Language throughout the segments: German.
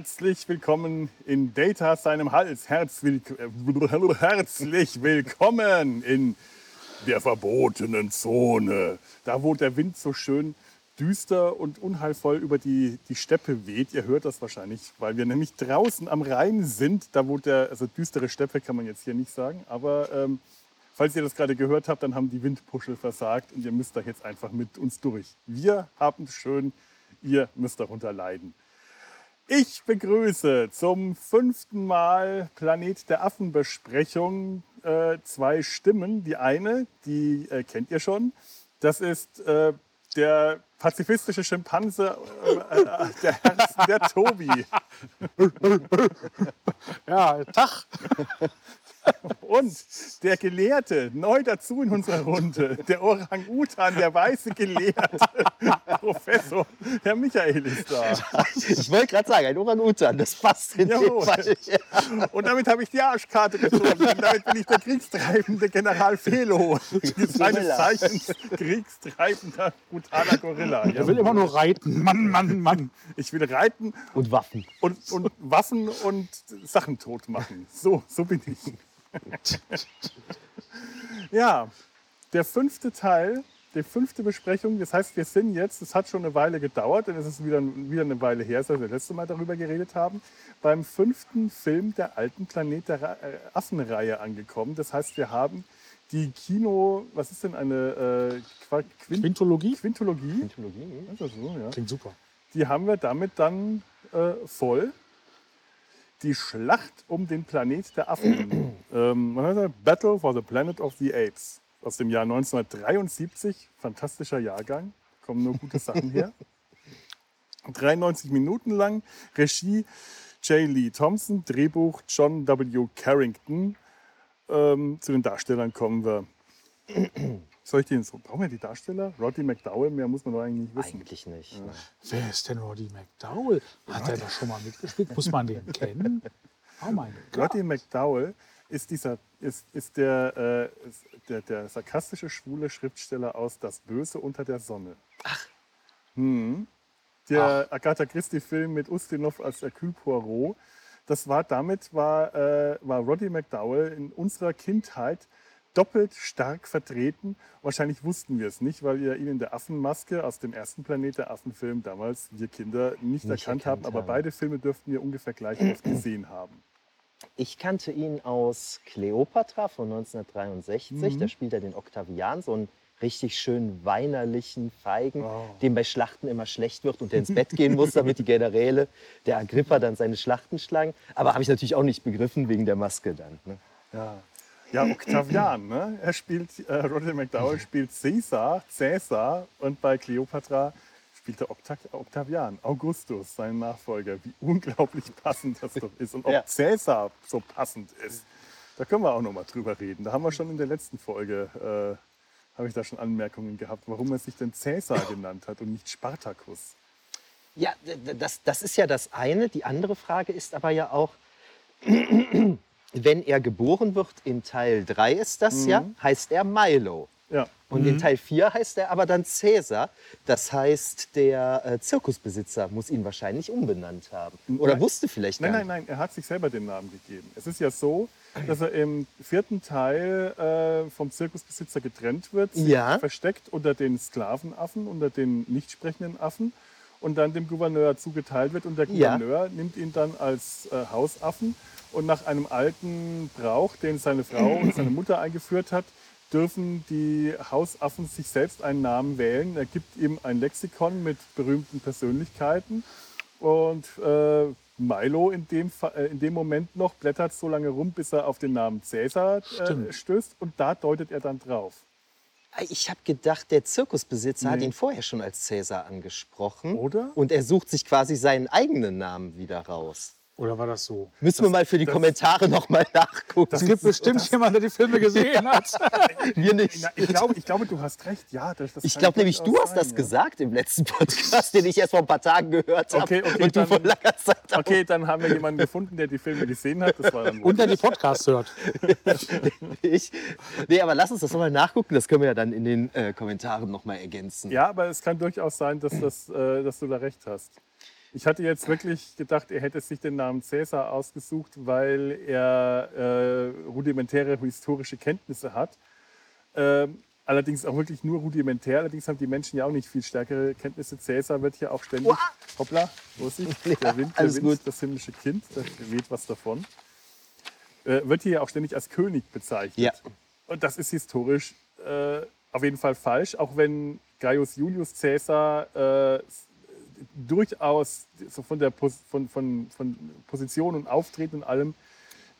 Herzlich willkommen in Data seinem Hals. Herzlich, herzlich willkommen in der verbotenen Zone. Da, wo der Wind so schön düster und unheilvoll über die, die Steppe weht. Ihr hört das wahrscheinlich, weil wir nämlich draußen am Rhein sind. Da, wo der, also düstere Steppe kann man jetzt hier nicht sagen. Aber ähm, falls ihr das gerade gehört habt, dann haben die Windpuschel versagt und ihr müsst da jetzt einfach mit uns durch. Wir haben es schön, ihr müsst darunter leiden. Ich begrüße zum fünften Mal Planet der Affen Besprechung äh, zwei Stimmen. Die eine, die äh, kennt ihr schon, das ist äh, der pazifistische Schimpanse, äh, äh, der, der Tobi. Ja, Tag. Und der Gelehrte, neu dazu in unserer Runde, der Orang-Utan, der weiße Gelehrte, Professor, Herr Michael ist da. Ich wollte gerade sagen, ein Orang-Utan, das passt in dem. Fall. Und damit habe ich die Arschkarte gezogen. Und damit bin ich der kriegstreibende General Felo. Seines. Zeichens kriegstreibender, brutaler Gorilla. Er will immer nur reiten. Mann, Mann, Mann. Ich will reiten Und Waffen. und, und Waffen und Sachen tot machen. So, so bin ich. Ja, der fünfte Teil, die fünfte Besprechung. Das heißt, wir sind jetzt, es hat schon eine Weile gedauert, denn es ist wieder, wieder eine Weile her, seit wir das letzte Mal darüber geredet haben, beim fünften Film der alten Planet der Ra- äh, Affenreihe angekommen. Das heißt, wir haben die Kino, was ist denn eine äh, Quint Quintologie? Quintologie? Ist das so, ja? Klingt super. die haben wir damit dann äh, voll. Die Schlacht um den Planet der Affen. ähm, Battle for the Planet of the Apes aus dem Jahr 1973. Fantastischer Jahrgang. Kommen nur gute Sachen her. 93 Minuten lang. Regie J. Lee Thompson. Drehbuch John W. Carrington. Ähm, zu den Darstellern kommen wir. Soll ich den so? Brauchen wir die Darsteller? Roddy McDowell, mehr muss man doch eigentlich nicht wissen. Eigentlich nicht. ne? Wer ist denn Roddy McDowell? Hat er da schon mal mitgespielt? Muss man den kennen? Oh mein Gott. Roddy McDowell ist, dieser, ist, ist, der, äh, ist der, der sarkastische, schwule Schriftsteller aus Das Böse unter der Sonne. Ach. Hm. Der Agatha Christie-Film mit Ustinov als Hercule Poirot. Das war, damit war, äh, war Roddy McDowell in unserer Kindheit doppelt stark vertreten. Wahrscheinlich wussten wir es nicht, weil wir ihn in der Affenmaske aus dem ersten Planet der Affen-Film damals, wir Kinder, nicht, Nicht erkannt, erkannt haben. Aber beide Filme dürften wir ungefähr gleich oft gesehen haben. Ich kannte ihn aus Cleopatra von 1963. Mhm. Da spielt er den Octavian, so einen richtig schön weinerlichen Feigen, Oh. dem bei Schlachten immer schlecht wird und der ins Bett gehen muss, damit die Generäle der Agrippa dann seine Schlachten schlagen. Aber habe ich natürlich auch nicht begriffen wegen der Maske dann. Ne? Ja, ja Octavian, ne? Er spielt, äh, Roddy McDowell spielt Caesar, Cäsar und bei Cleopatra spielt er Octa Octavian, Augustus, sein Nachfolger. Wie unglaublich passend das doch ist. Und ob Ja. Cäsar so passend ist, da können wir auch noch mal drüber reden. Da haben wir schon in der letzten Folge, äh, habe ich da schon Anmerkungen gehabt, warum er sich denn Cäsar genannt hat und nicht Spartacus. Ja, das, das ist ja das eine. Die andere Frage ist aber ja auch, wenn er geboren wird, in Teil 3 ist das ja, heißt er Milo. Ja, Und in Teil 4 heißt er aber dann Cäsar. Das heißt, der äh, Zirkusbesitzer muss ihn wahrscheinlich umbenannt haben. Oder Nein. wusste vielleicht Nein, gar nein, nein, er hat sich selber den Namen gegeben. Es ist ja so, dass er im vierten Teil äh, vom Zirkusbesitzer getrennt wird, sich Ja. versteckt unter den Sklavenaffen, unter den nicht sprechenden Affen und dann dem Gouverneur zugeteilt wird. Und der Ja. Gouverneur nimmt ihn dann als äh, Hausaffen und nach einem alten Brauch, den seine Frau und seine Mutter eingeführt hat, dürfen die Hausaffen sich selbst einen Namen wählen. Er gibt ihm ein Lexikon mit berühmten Persönlichkeiten und äh, Milo in dem, äh, in dem Moment noch blättert so lange rum, bis er auf den Namen Cäsar äh, stößt und da deutet er dann drauf. Ich habe gedacht, der Zirkusbesitzer hat Nee. ihn vorher schon als Cäsar angesprochen. Oder? Und er sucht sich quasi seinen eigenen Namen wieder raus. Oder war das so? Müssen wir mal für die das- Kommentare noch mal nachgucken. Es gibt bestimmt jemanden, der die Filme gesehen hat. wir nicht. Ich, glaube, ich glaube, du hast recht. Ja, das, das Ich glaube nämlich, du hast das sein, gesagt im letzten Podcast, den ich erst vor ein paar Tagen gehört habe. Okay, okay, und du dann- vor langer Zeit Ja. Okay, dann haben wir jemanden gefunden, der die Filme gesehen hat. Das war dann Und der die Podcasts hört. ich. Nee, aber lass uns das nochmal nachgucken. Das können wir ja dann in den äh, Kommentaren nochmal ergänzen. Ja, aber es kann durchaus sein, dass, das, äh, dass du da recht hast. Ich hatte jetzt wirklich gedacht, er hätte sich den Namen Cäsar ausgesucht, weil er äh, rudimentäre historische Kenntnisse hat. Ähm, allerdings auch wirklich nur rudimentär. Allerdings haben die Menschen ja auch nicht viel stärkere Kenntnisse. Cäsar wird hier auch ständig. Hoppla, Vorsicht, der Wind, der alles Wind, gut. das himmlische Kind, da weht was davon. Äh, wird hier ja auch ständig als König bezeichnet. Ja. Und das ist historisch äh, auf jeden Fall falsch, auch wenn Gaius Julius Caesar äh, durchaus so von der Pos von, von, von Position und Auftreten und allem,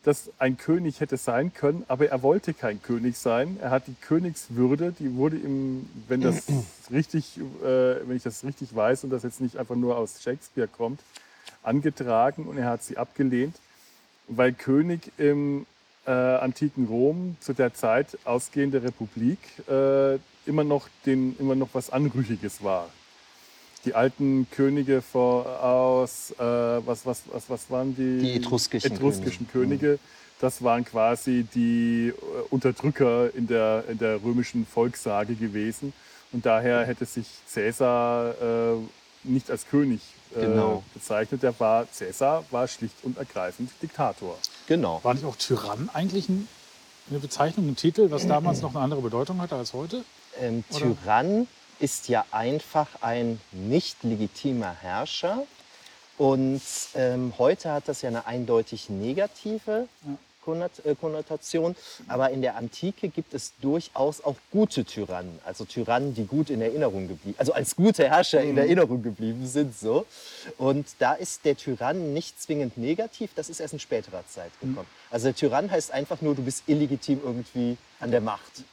dass ein König hätte sein können, aber er wollte kein König sein. Er hat die Königswürde, die wurde ihm, wenn das richtig, äh, wenn ich das richtig weiß und das jetzt nicht einfach nur aus Shakespeare kommt, angetragen und er hat sie abgelehnt, weil König im äh, antiken Rom zu der Zeit ausgehende Republik äh, immer noch den immer noch was Anrüchiges war. Die alten Könige vor, aus äh, was, was, was, was waren die? Die etruskischen etruskischen Könige. Das waren quasi die äh, Unterdrücker in der, in der römischen Volkssage gewesen. Und daher hätte sich Cäsar äh, nicht als König äh, Genau. bezeichnet. Der war, Cäsar war schlicht und ergreifend Diktator. Genau. War nicht auch Tyrann eigentlich ein, eine Bezeichnung, ein Titel, was damals noch eine andere Bedeutung hatte als heute? Ähm, Oder? Tyrann ist ja einfach ein nicht legitimer Herrscher. Und ähm, heute hat das ja eine eindeutig negative äh, Konnotation. Aber in der Antike gibt es durchaus auch gute Tyrannen. Also Tyrannen, die gut in Erinnerung geblieben, also als gute Herrscher in Erinnerung geblieben sind. So. Und da ist der Tyrann nicht zwingend negativ, das ist erst in späterer Zeit gekommen. Also der Tyrann heißt einfach nur, du bist illegitim irgendwie an der Macht.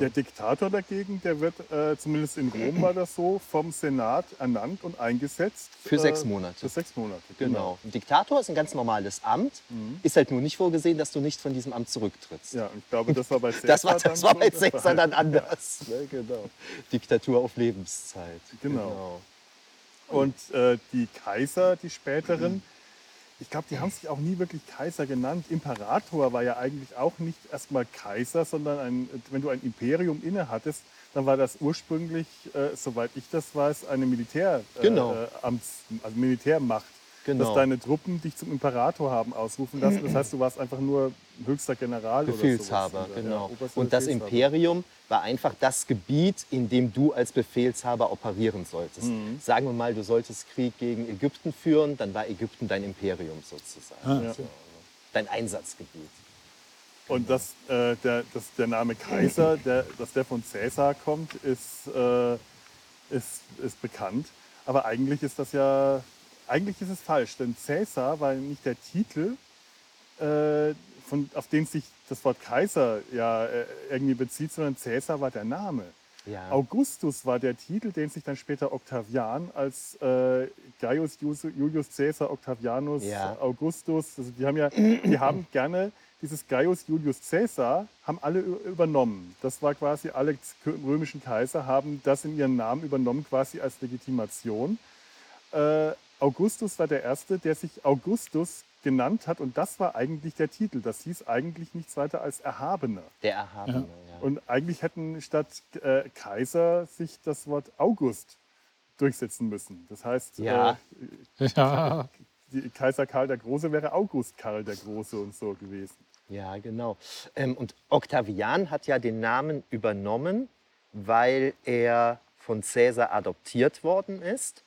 Der Diktator dagegen, der wird, äh, zumindest in Rom war das so, vom Senat ernannt und eingesetzt. Für sechs äh, Monate. Für sechs Monate, Genau. Ein Diktator ist ein ganz normales Amt. Ist halt nur nicht vorgesehen, dass du nicht von diesem Amt zurücktrittst. Ja, ich glaube, das war bei Caesar Das war, das dann war bei Caesar dann anders. Ne, genau. Diktatur auf Lebenszeit. Genau. Und äh, die Kaiser, die späteren, ich glaube, die haben sich auch nie wirklich Kaiser genannt. Imperator war ja eigentlich auch nicht erstmal Kaiser, sondern ein, wenn du ein Imperium inne hattest, dann war das ursprünglich, äh, soweit ich das weiß, eine Militär, Genau. äh, Amts, also Militärmacht. Genau. Dass deine Truppen dich zum Imperator haben ausrufen lassen. Das heißt, du warst einfach nur höchster General Befehlshaber, oder sowas. genau. Ja, Und das. Imperium war einfach das Gebiet, in dem du als Befehlshaber operieren solltest. Mhm. Sagen wir mal, du solltest Krieg gegen Ägypten führen, dann war Ägypten dein Imperium sozusagen. Ah, Ja. okay. Dein Einsatzgebiet. Und dass, äh, der, dass der Name Kaiser, der, dass der von Cäsar kommt, ist, äh, ist, ist bekannt. Aber eigentlich ist das ja, eigentlich ist es falsch, denn Cäsar war nicht der Titel, äh, von, auf den sich das Wort Kaiser ja äh, irgendwie bezieht, sondern Cäsar war der Name. Ja. Augustus war der Titel, den sich dann später Octavian als äh, Gaius Julius Caesar Octavianus Ja. Augustus, also die haben ja, die haben gerne dieses Gaius Julius Caesar haben alle übernommen. Das war quasi alle römischen Kaiser haben das in ihren Namen übernommen quasi als Legitimation. Äh, Augustus war der erste, der sich Augustus genannt hat und das war eigentlich der Titel. Das hieß eigentlich nichts weiter als Erhabener. Der Erhabene, ja. Und eigentlich hätten statt äh, Kaiser sich das Wort August durchsetzen müssen. Das heißt, Ja. äh, Ja, Kaiser Karl der Große wäre August Karl der Große und so gewesen. Ja, genau. Ähm, und Octavian hat ja den Namen übernommen, weil er von Caesar adoptiert worden ist.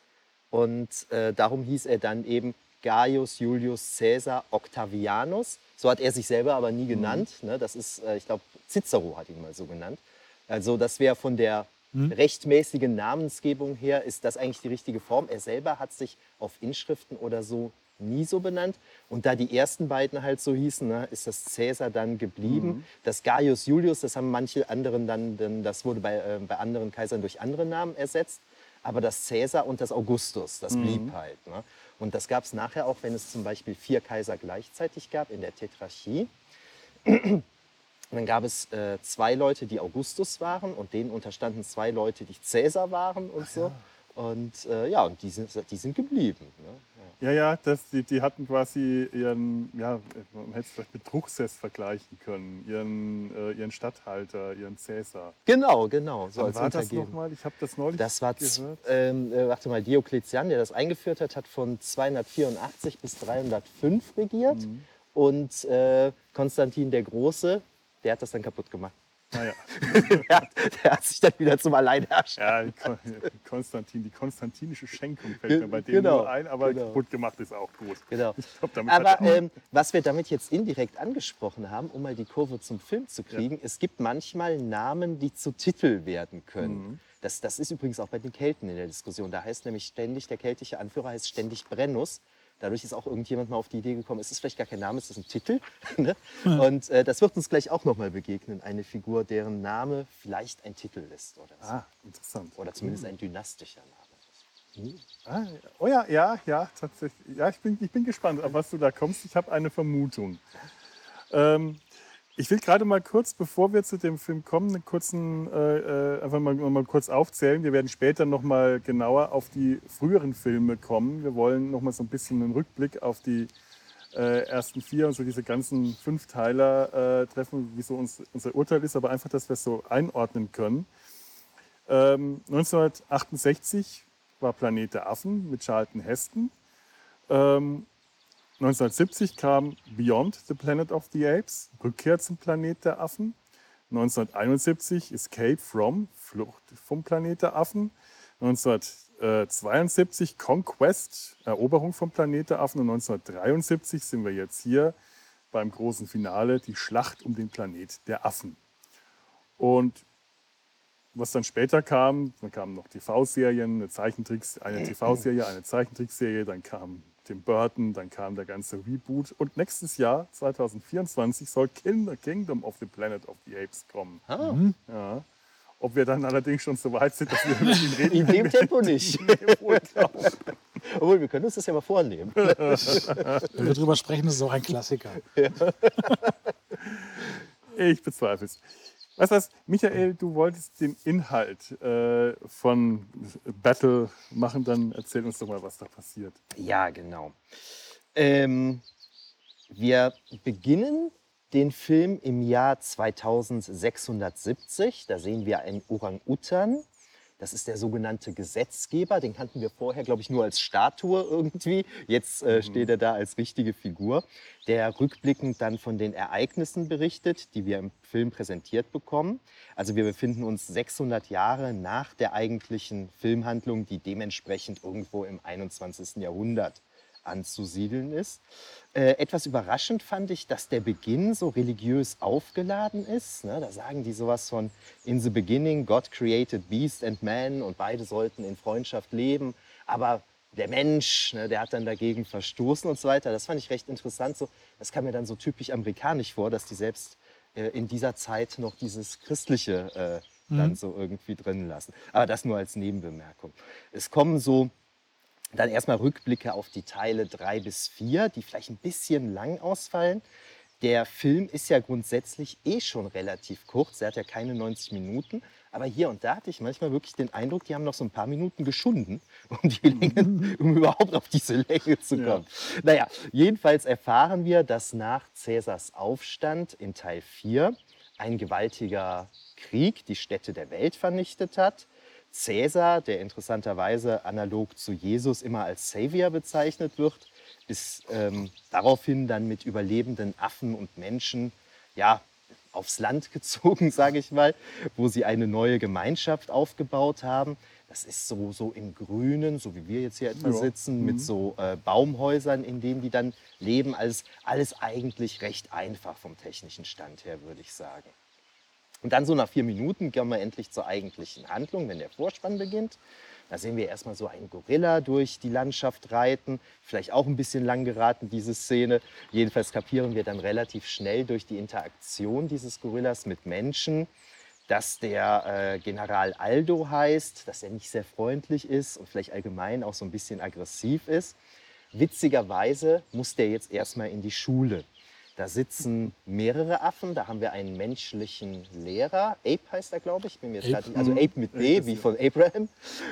Und äh, darum hieß er dann eben Gaius Julius Caesar Octavianus. So hat er sich selber aber nie genannt. Ne? Das ist, äh, ich glaube, Cicero hat ihn mal so genannt. Also das wäre von der rechtmäßigen Namensgebung her, ist das eigentlich die richtige Form. Er selber hat sich auf Inschriften oder so nie so benannt. Und da die ersten beiden halt so hießen, ne, ist das Cäsar dann geblieben. Das Gaius Julius, das haben manche anderen dann, dann das wurde bei, äh, bei anderen Kaisern durch andere Namen ersetzt. Aber das Cäsar und das Augustus, das blieb halt. Ne? Und das gab es nachher auch, wenn es zum Beispiel vier Kaiser gleichzeitig gab in der Tetrarchie. Dann gab es äh, zwei Leute, die Augustus waren und denen unterstanden zwei Leute, die Cäsar waren und so. Und äh, ja, und die sind, die sind geblieben. Ne? Ja, ja, das, die, die hatten quasi ihren, ja, man hätte es vielleicht mit Truchsess vergleichen können, ihren, äh, ihren Statthalter, ihren Cäsar. Genau, genau. So als war das nochmal? Ich habe das neulich Das war, gehört. ähm, äh, warte mal, Diokletian, der das eingeführt hat, hat von 284 bis 305 regiert. Mhm. Und äh, Konstantin der Große, der hat das dann kaputt gemacht. Naja, der, hat, der hat sich dann wieder zum Alleinherrscher. ja, Konstantin, die konstantinische Schenkung fällt mir bei dem Genau, nur ein, aber genau. kaputt gemacht ist auch gut. Genau. Glaub, Aber er- ähm, was wir damit jetzt indirekt angesprochen haben, um mal die Kurve zum Film zu kriegen, es gibt manchmal Namen, die zu Titel werden können. Mhm. Das, das ist übrigens auch bei den Kelten in der Diskussion. Da heißt nämlich ständig, der keltische Anführer heißt ständig Brennus. Dadurch ist auch irgendjemand mal auf die Idee gekommen, es ist vielleicht gar kein Name, es ist ein Titel. ne? Und äh, das wird uns gleich auch noch mal begegnen. Eine Figur, deren Name vielleicht ein Titel ist oder, so. Ah, interessant. oder zumindest ein dynastischer Name. Ah, ja. oh ja, ja, ja, tatsächlich. Ja, ich bin, ich bin gespannt, auf was du da kommst. Ich habe eine Vermutung. Ähm, ich will gerade mal kurz, bevor wir zu dem Film kommen, einen kurzen, äh, äh, einfach mal, mal kurz aufzählen. Wir werden später noch mal genauer auf die früheren Filme kommen. Wir wollen noch mal so ein bisschen einen Rückblick auf die äh, ersten vier und so diese ganzen Fünfteiler äh, treffen, wie so uns, unser Urteil ist, aber einfach, dass wir es so einordnen können. Ähm, 1968 war Planet der Affen mit Charlton Heston. Ähm, 1970 kam Beyond the Planet of the Apes, Rückkehr zum Planet der Affen. 1971 Escape from, Flucht vom Planet der Affen. 1972 Conquest, Eroberung vom Planet der Affen. Und 1973 sind wir jetzt hier beim großen Finale, die Schlacht um den Planet der Affen. Und was dann später kam, dann kamen noch TV-Serien, eine Zeichentricks, eine TV-Serie, eine Zeichentrickserie, dann kam Tim Burton, dann kam der ganze Reboot und nächstes Jahr, 2024, soll Kinder Kingdom of the Planet of the Apes kommen. Ah, Ja. Ob wir dann allerdings schon so weit sind, dass wir über ihn reden in dem Tempo nicht. Obwohl, wir können uns das ja mal vornehmen. Wenn wir drüber sprechen, ist es auch ein Klassiker. Ich bezweifle es. Weißt was, Michael, du wolltest den Inhalt äh, von Battle machen, dann erzähl uns doch mal, was da passiert. Ja, genau. Ähm, wir beginnen den Film im Jahr 2670. Da sehen wir einen Orang-Utan. Das ist der sogenannte Gesetzgeber. Den kannten wir vorher, glaube ich, nur als Statue irgendwie. Jetzt äh, steht er da als richtige Figur, der rückblickend dann von den Ereignissen berichtet, die wir im Film präsentiert bekommen. Also wir befinden uns 600 Jahre nach der eigentlichen Filmhandlung, die dementsprechend irgendwo im 21. Jahrhundert anzusiedeln ist. Äh, etwas überraschend fand ich, dass der Beginn so religiös aufgeladen ist. Ne? Da sagen die sowas von In the beginning, God created beast and man und beide sollten in Freundschaft leben. Aber der Mensch, ne, der hat dann dagegen verstoßen und so weiter. Das fand ich recht interessant. So, das kam mir dann so typisch amerikanisch vor, dass die selbst äh, in dieser Zeit noch dieses Christliche äh, dann so irgendwie drin lassen. Aber das nur als Nebenbemerkung. Es kommen so dann erstmal Rückblicke auf die Teile 3 bis 4, die vielleicht ein bisschen lang ausfallen. Der Film ist ja grundsätzlich eh schon relativ kurz, er hat ja keine 90 Minuten. Aber hier und da hatte ich manchmal wirklich den Eindruck, die haben noch so ein paar Minuten geschunden, um, die Länge, um überhaupt auf diese Länge zu kommen. Naja, jedenfalls erfahren wir, dass nach Cäsars Aufstand in Teil 4 ein gewaltiger Krieg die Städte der Welt vernichtet hat. Cäsar, der interessanterweise analog zu Jesus immer als Savior bezeichnet wird, ist ähm, daraufhin dann mit überlebenden Affen und Menschen ja, aufs Land gezogen, sage ich mal, wo sie eine neue Gemeinschaft aufgebaut haben. Das ist so, so im Grünen, so wie wir jetzt hier etwa Ja. sitzen, mit so äh, Baumhäusern, in denen die dann leben. Alles, alles eigentlich recht einfach vom technischen Stand her, würde ich sagen. Und dann so nach vier Minuten kommen wir endlich zur eigentlichen Handlung, wenn der Vorspann beginnt. Da sehen wir erstmal so einen Gorilla durch die Landschaft reiten. Vielleicht auch ein bisschen lang geraten, diese Szene. Jedenfalls kapieren wir dann relativ schnell durch die Interaktion dieses Gorillas mit Menschen, dass der äh, General Aldo heißt, dass er nicht sehr freundlich ist und vielleicht allgemein auch so ein bisschen aggressiv ist. Witzigerweise muss der jetzt erstmal in die Schule. Da sitzen mehrere Affen. Da haben wir einen menschlichen Lehrer. Ape heißt er, glaube ich. Bin mir jetzt Ape. also Ape mit B, wie von Abraham.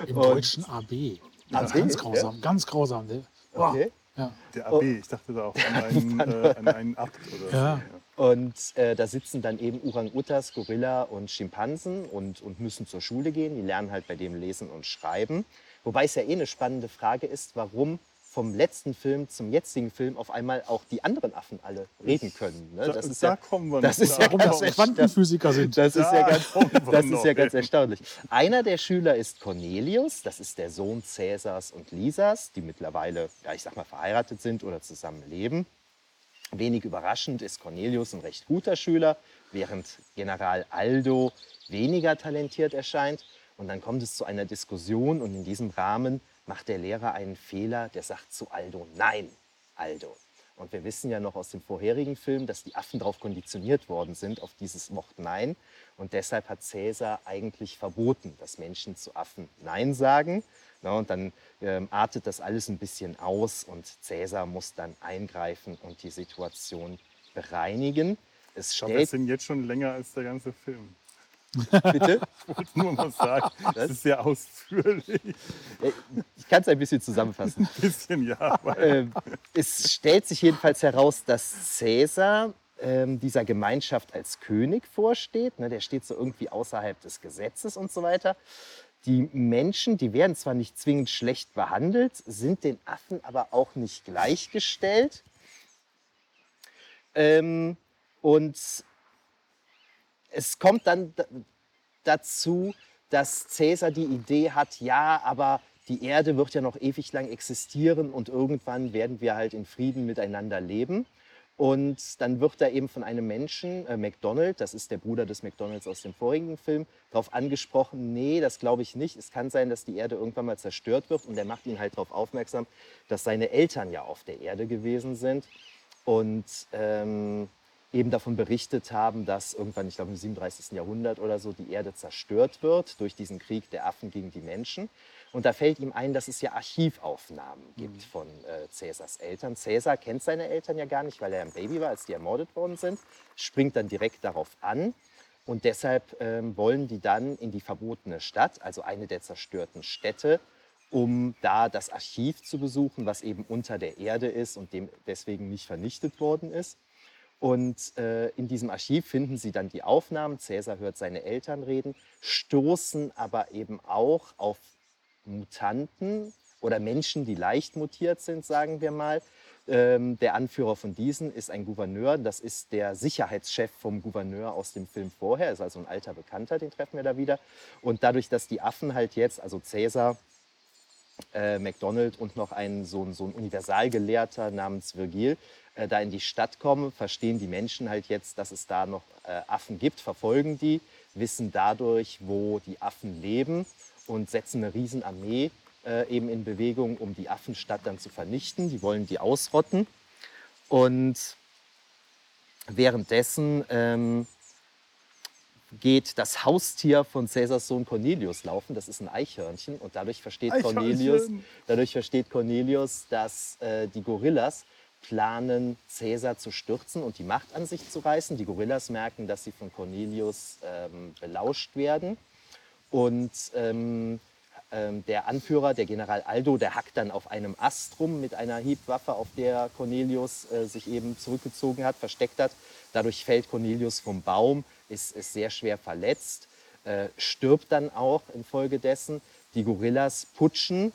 Im Und- Deutschen AB. AB, ganz grausam, ganz grausam. ne? Okay. Ja. Der AB, ich dachte da auch an einen, äh, an einen Abt oder Ja. so. Und äh, da sitzen dann eben Orang-Utas, Gorilla und Schimpansen und, und müssen zur Schule gehen. Die lernen halt bei dem Lesen und Schreiben. Wobei es ja eh eine spannende Frage ist, warum vom letzten Film zum jetzigen Film auf einmal auch die anderen Affen alle reden können. Ne? Da, Das ist da ja, kommen wir das noch. ist Da ja Warum ganz. Quantenphysiker sind. Das ist ja Da ganz, das ist ja ganz erstaunlich. Einer der Schüler ist Cornelius, das ist der Sohn Cäsars und Lisas, die mittlerweile, ja, ich sag mal, verheiratet sind oder zusammen leben. Wenig überraschend ist Cornelius ein recht guter Schüler, während General Aldo weniger talentiert erscheint. Und dann kommt es zu einer Diskussion und in diesem Rahmen macht der Lehrer einen Fehler, der sagt zu Aldo, nein, Aldo. Und wir wissen ja noch aus dem vorherigen Film, dass die Affen darauf konditioniert worden sind, auf dieses Wort Nein. Und deshalb hat Cäsar eigentlich verboten, dass Menschen zu Affen Nein sagen. Na, und dann ähm, artet das alles ein bisschen aus und Cäsar muss dann eingreifen und die Situation bereinigen. Es Ich glaube, stellt, sind jetzt schon länger als der ganze Film. bitte, Ich wollte nur mal sagen, das ist sehr ausführlich. Äh, ich kann es ein bisschen zusammenfassen. Ein bisschen, ja. ähm, es stellt sich jedenfalls heraus, dass Cäsar ähm, dieser Gemeinschaft als König vorsteht. Ne, der steht so irgendwie außerhalb des Gesetzes und so weiter. Die Menschen, die werden zwar nicht zwingend schlecht behandelt, sind den Affen aber auch nicht gleichgestellt. Ähm, und es kommt dann dazu, dass Cäsar die Idee hat, ja, aber die Erde wird ja noch ewig lang existieren und irgendwann werden wir halt in Frieden miteinander leben. Und dann wird er eben von einem Menschen, äh, McDonald, das ist der Bruder des McDonalds aus dem vorigen Film, darauf angesprochen, nee, das glaube ich nicht. Es kann sein, dass die Erde irgendwann mal zerstört wird. Und er macht ihn halt darauf aufmerksam, dass seine Eltern ja auf der Erde gewesen sind und ähm, eben davon berichtet haben, dass irgendwann, ich glaube im 37. Jahrhundert oder so, die Erde zerstört wird durch diesen Krieg der Affen gegen die Menschen. Und da fällt ihm ein, dass es ja Archivaufnahmen gibt von äh, Cäsars Eltern. Cäsar kennt seine Eltern ja gar nicht, weil er ein Baby war, als die ermordet worden sind, springt dann direkt darauf an. Und deshalb ähm, wollen die dann in die verbotene Stadt, also eine der zerstörten Städte, um da das Archiv zu besuchen, was eben unter der Erde ist und dem deswegen nicht vernichtet worden ist. Und äh, in diesem Archiv finden sie dann die Aufnahmen. Cäsar hört seine Eltern reden, stoßen aber eben auch auf Mutanten oder Menschen, die leicht mutiert sind, sagen wir mal. Ähm, der Anführer von diesen ist ein Gouverneur. Das ist der Sicherheitschef vom Gouverneur aus dem Film vorher. Ist also ein alter Bekannter, den treffen wir da wieder. Und dadurch, dass die Affen halt jetzt, also Cäsar, äh, McDonald und noch ein so, ein so ein Universalgelehrter namens Virgil äh, da in die Stadt kommen, verstehen die Menschen halt jetzt, dass es da noch äh, Affen gibt, verfolgen die, wissen dadurch, wo die Affen leben und setzen eine Riesenarmee äh, eben in Bewegung, um die Affenstadt dann zu vernichten. Die wollen die ausrotten. Und währenddessen ähm, geht das Haustier von Cäsars Sohn Cornelius laufen. Das ist ein Eichhörnchen. Und dadurch versteht. Cornelius, dadurch versteht Cornelius, dass äh, die Gorillas planen, Cäsar zu stürzen und die Macht an sich zu reißen. Die Gorillas merken, dass sie von Cornelius ähm, belauscht werden. Und ähm, ähm, der Anführer, der General Aldo, der hackt dann auf einem Ast rum mit einer Hiebwaffe, auf der Cornelius äh, sich eben zurückgezogen hat, versteckt hat. Dadurch fällt Cornelius vom Baum, ist, ist sehr schwer verletzt, äh, stirbt dann auch infolgedessen. Die Gorillas putschen,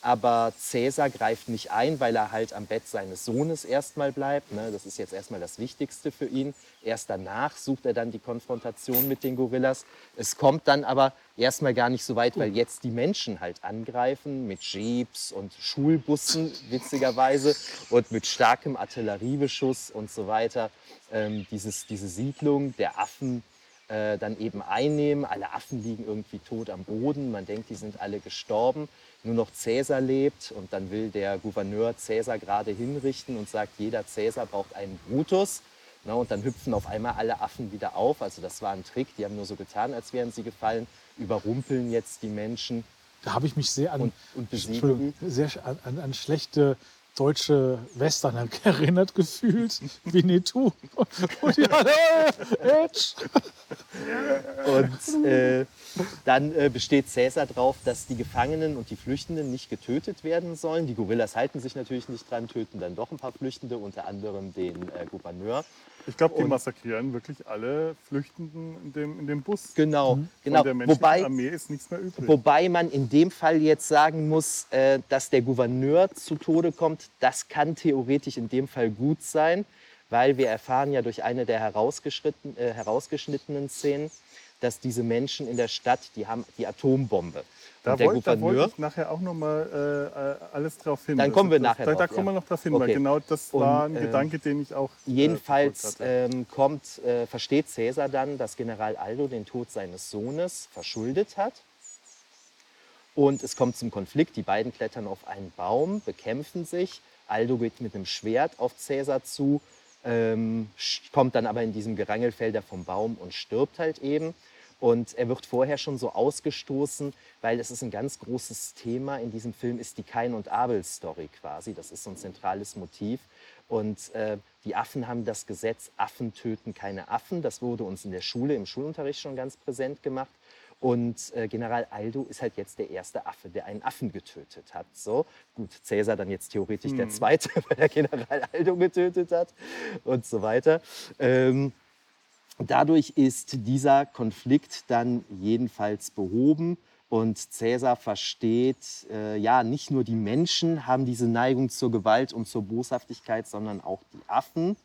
aber Cäsar greift nicht ein, weil er halt am Bett seines Sohnes erstmal bleibt. Ne? Das ist jetzt erstmal das Wichtigste für ihn. Erst danach sucht er dann die Konfrontation mit den Gorillas. Es kommt dann aber erstmal gar nicht so weit, weil jetzt die Menschen halt angreifen mit Jeeps und Schulbussen, witzigerweise, und mit starkem Artilleriebeschuss und so weiter. Ähm, dieses, diese Siedlung der Affen äh, dann eben einnehmen. Alle Affen liegen irgendwie tot am Boden. Man denkt, die sind alle gestorben. Nur noch Cäsar lebt und dann will der Gouverneur Cäsar gerade hinrichten und sagt, jeder Cäsar braucht einen Brutus. Na, und dann hüpfen auf einmal alle Affen wieder auf. Also das war ein Trick. Die haben nur so getan, als wären sie gefallen, überrumpeln jetzt die Menschen. Da habe ich mich sehr an, Und- und sehr an, an, an schlechte deutsche Western erinnert gefühlt. Winnetou. Und die alle, äh, Edge. Und äh, dann äh, besteht Cäsar darauf, dass die Gefangenen und die Flüchtenden nicht getötet werden sollen. Die Gorillas halten sich natürlich nicht dran, töten dann doch ein paar Flüchtende, unter anderem den äh, Gouverneur. Ich glaube, die Und- massakrieren wirklich alle Flüchtenden in dem, in dem Bus. Genau, genau. Von der menschlichen Wobei, Armee ist nichts mehr übrig. Wobei man in dem Fall jetzt sagen muss, äh, dass der Gouverneur zu Tode kommt, das kann theoretisch in dem Fall gut sein, weil wir erfahren ja durch eine der äh, herausgeschnittenen Szenen, dass diese Menschen in der Stadt, die haben die Atombombe. da, Und der wollt, da wollte ich nachher auch noch mal äh, äh, alles drauf hin. Dann kommen wir das, nachher Da, da drauf, kommen wir ja. noch drauf hin, weil Okay. genau das Und, war ein ähm, Gedanke, den ich auch äh, Jedenfalls ähm, kommt, äh, versteht Cäsar dann, dass General Aldo den Tod seines Sohnes verschuldet hat. Und es kommt zum Konflikt. Die beiden klettern auf einen Baum, bekämpfen sich. Aldo geht mit einem Schwert auf Cäsar zu, ähm, kommt dann aber in diesem Gerangelfelder vom Baum und stirbt halt eben. Und er wird vorher schon so ausgestoßen, weil es ist ein ganz großes Thema in diesem Film, ist die Kain- und Abel-Story quasi. Das ist so ein zentrales Motiv. Und äh, die Affen haben das Gesetz, Affen töten keine Affen. Das wurde uns in der Schule, im Schulunterricht schon ganz präsent gemacht. Und äh, General Aldo ist halt jetzt der erste Affe, der einen Affen getötet hat. So. Gut, Cäsar dann jetzt theoretisch der zweite, weil er General Aldo getötet hat und so weiter. Ähm, Dadurch ist dieser Konflikt dann jedenfalls behoben und Cäsar versteht, äh, ja, nicht nur die Menschen haben diese Neigung zur Gewalt und zur Boshaftigkeit, sondern auch die Affen.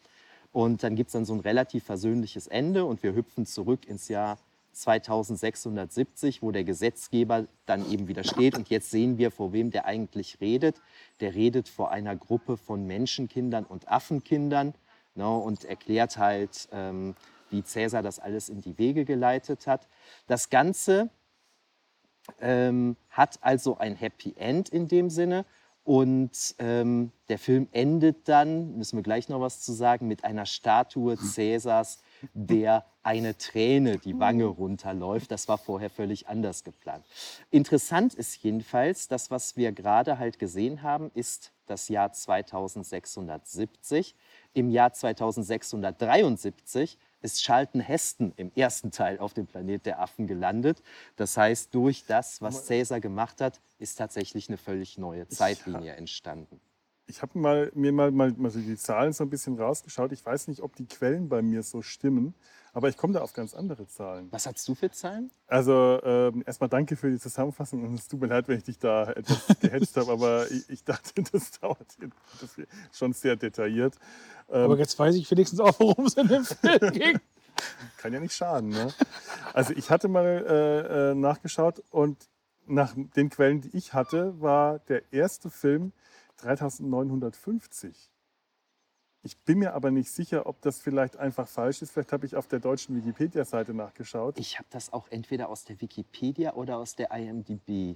Und dann gibt es dann so ein relativ versöhnliches Ende und wir hüpfen zurück ins Jahr 2670, wo der Gesetzgeber dann eben wieder steht. Und jetzt sehen wir, vor wem der eigentlich redet. Der redet vor einer Gruppe von Menschenkindern und Affenkindern ne, und erklärt halt, ähm, wie Cäsar das alles in die Wege geleitet hat. Das Ganze ähm, hat also ein Happy End in dem Sinne. Und ähm, der Film endet dann, müssen wir gleich noch was zu sagen, mit einer Statue Cäsars, der eine Träne die Wange runterläuft. Das war vorher völlig anders geplant. Interessant ist jedenfalls, das, was wir gerade halt gesehen haben, ist das Jahr 2670. Im Jahr 2673 ist Charlton Heston im ersten Teil auf dem Planet der Affen gelandet. Das heißt, durch das, was Cäsar gemacht hat, ist tatsächlich eine völlig neue Zeitlinie entstanden. Ich habe mal, mir mal, mal, mal die Zahlen so ein bisschen rausgeschaut. Ich weiß nicht, ob die Quellen bei mir so stimmen, aber ich komme da auf ganz andere Zahlen. Was hast du für Zahlen? Also ähm, erstmal danke für die Zusammenfassung und es tut mir leid, wenn ich dich da etwas gehetzt habe, aber ich, ich dachte, das dauert jetzt das schon sehr detailliert. Ähm, Aber jetzt weiß ich wenigstens auch, worum es in dem Film ging. Kann ja nicht schaden. Ne? Also ich hatte mal äh, äh, nachgeschaut und nach den Quellen, die ich hatte, war der erste Film 3950. Ich bin mir aber nicht sicher, ob das vielleicht einfach falsch ist. Vielleicht habe ich auf der deutschen Wikipedia-Seite nachgeschaut. Ich habe das auch entweder aus der Wikipedia oder aus der IMDb.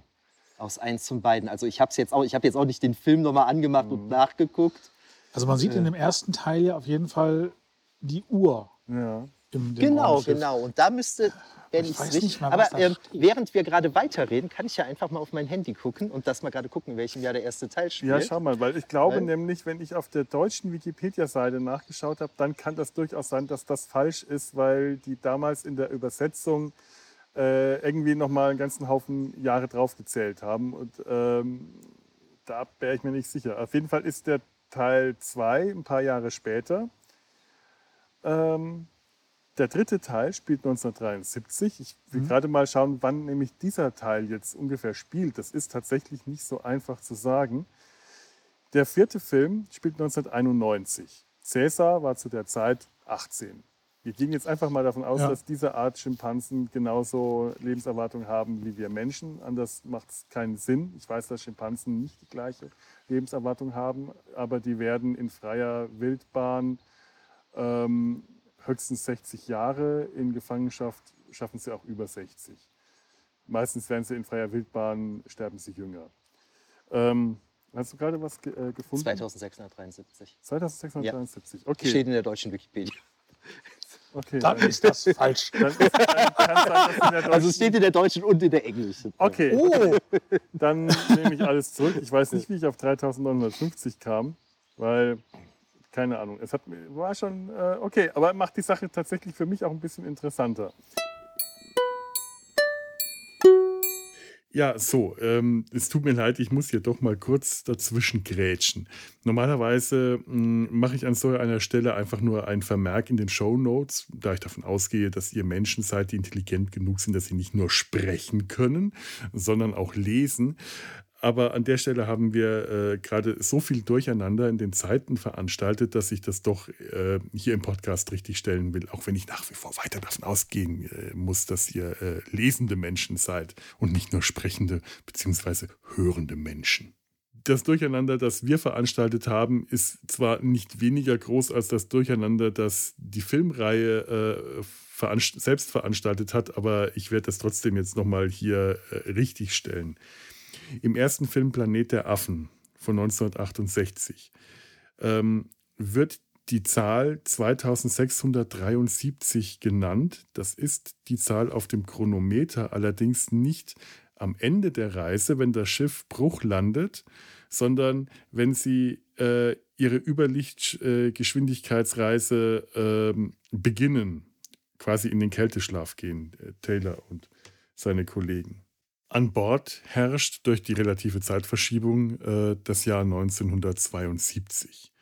Aus eins von beiden. Also ich habe jetzt auch, ich habe jetzt auch nicht den Film nochmal angemacht und nachgeguckt. Also man sieht in dem ersten Teil ja auf jeden Fall die Uhr Ja. Im Genau, Raumschiff. genau. Und da müsste, wenn Ich nicht mal, Aber was da ähm, während wir gerade weiterreden, kann ich ja einfach mal auf mein Handy gucken und das mal gerade gucken, in welchem Jahr der erste Teil spielt. ja, schau mal, weil ich glaube Weil- nämlich, wenn ich auf der deutschen Wikipedia-Seite nachgeschaut habe, dann kann das durchaus sein, dass das falsch ist, weil die damals in der Übersetzung äh, irgendwie noch mal einen ganzen Haufen Jahre draufgezählt haben. Und ähm, da wäre ich mir nicht sicher. Auf jeden Fall ist der Teil 2 ein paar Jahre später. Ähm, der dritte Teil spielt 1973. Ich will gerade mal schauen, wann nämlich dieser Teil jetzt ungefähr spielt. Das ist tatsächlich nicht so einfach zu sagen. Der vierte Film spielt 1991. Cäsar war zu der Zeit 18. Wir gehen jetzt einfach mal davon aus, Ja. dass diese Art Schimpansen genauso Lebenserwartung haben wie wir Menschen. Anders macht es keinen Sinn. Ich weiß, dass Schimpansen nicht die gleiche Lebenserwartung haben, aber die werden in freier Wildbahn ähm, höchstens 60 Jahre. In Gefangenschaft schaffen sie auch über 60. Meistens werden sie in freier Wildbahn, sterben sie jünger. Ähm, hast du gerade was ge äh, gefunden? 2673. 2673. Okay. Steht in der deutschen Wikipedia. Okay, Dann ist das falsch. dann ist, dann sein, Also steht in der deutschen und in der englischen. Okay, Oh, dann nehme ich alles zurück. Ich weiß nicht, wie ich auf 3950 kam, weil, keine Ahnung, es hat, war schon äh, okay, aber macht die Sache tatsächlich für mich auch ein bisschen interessanter. Ja, so, ähm, es tut mir leid, ich muss hier doch mal kurz dazwischen grätschen. Normalerweise mh, mache ich an so einer Stelle einfach nur einen Vermerk in den Show Notes, da ich davon ausgehe, dass ihr Menschen seid, die intelligent genug sind, dass sie nicht nur sprechen können, sondern auch lesen. Aber an der Stelle haben wir äh, gerade so viel Durcheinander in den Zeiten veranstaltet, dass ich das doch äh, hier im Podcast richtig stellen will, auch wenn ich nach wie vor weiter davon ausgehen äh, muss, dass ihr äh, lesende Menschen seid und nicht nur sprechende bzw. hörende Menschen. Das Durcheinander, das wir veranstaltet haben, ist zwar nicht weniger groß als das Durcheinander, das die Filmreihe äh, veranst selbst veranstaltet hat, aber ich werde das trotzdem jetzt nochmal hier äh, richtig stellen. Im ersten Film Planet der Affen von 1968 ähm, wird die Zahl 2673 genannt. Das ist die Zahl auf dem Chronometer, allerdings nicht am Ende der Reise, wenn das Schiff Bruch landet, sondern wenn sie äh, ihre Überlichtgeschwindigkeitsreise ähm, beginnen, quasi in den Kälteschlaf gehen, äh, Taylor und seine Kollegen. An Bord herrscht durch die relative Zeitverschiebung äh, das Jahr 1972.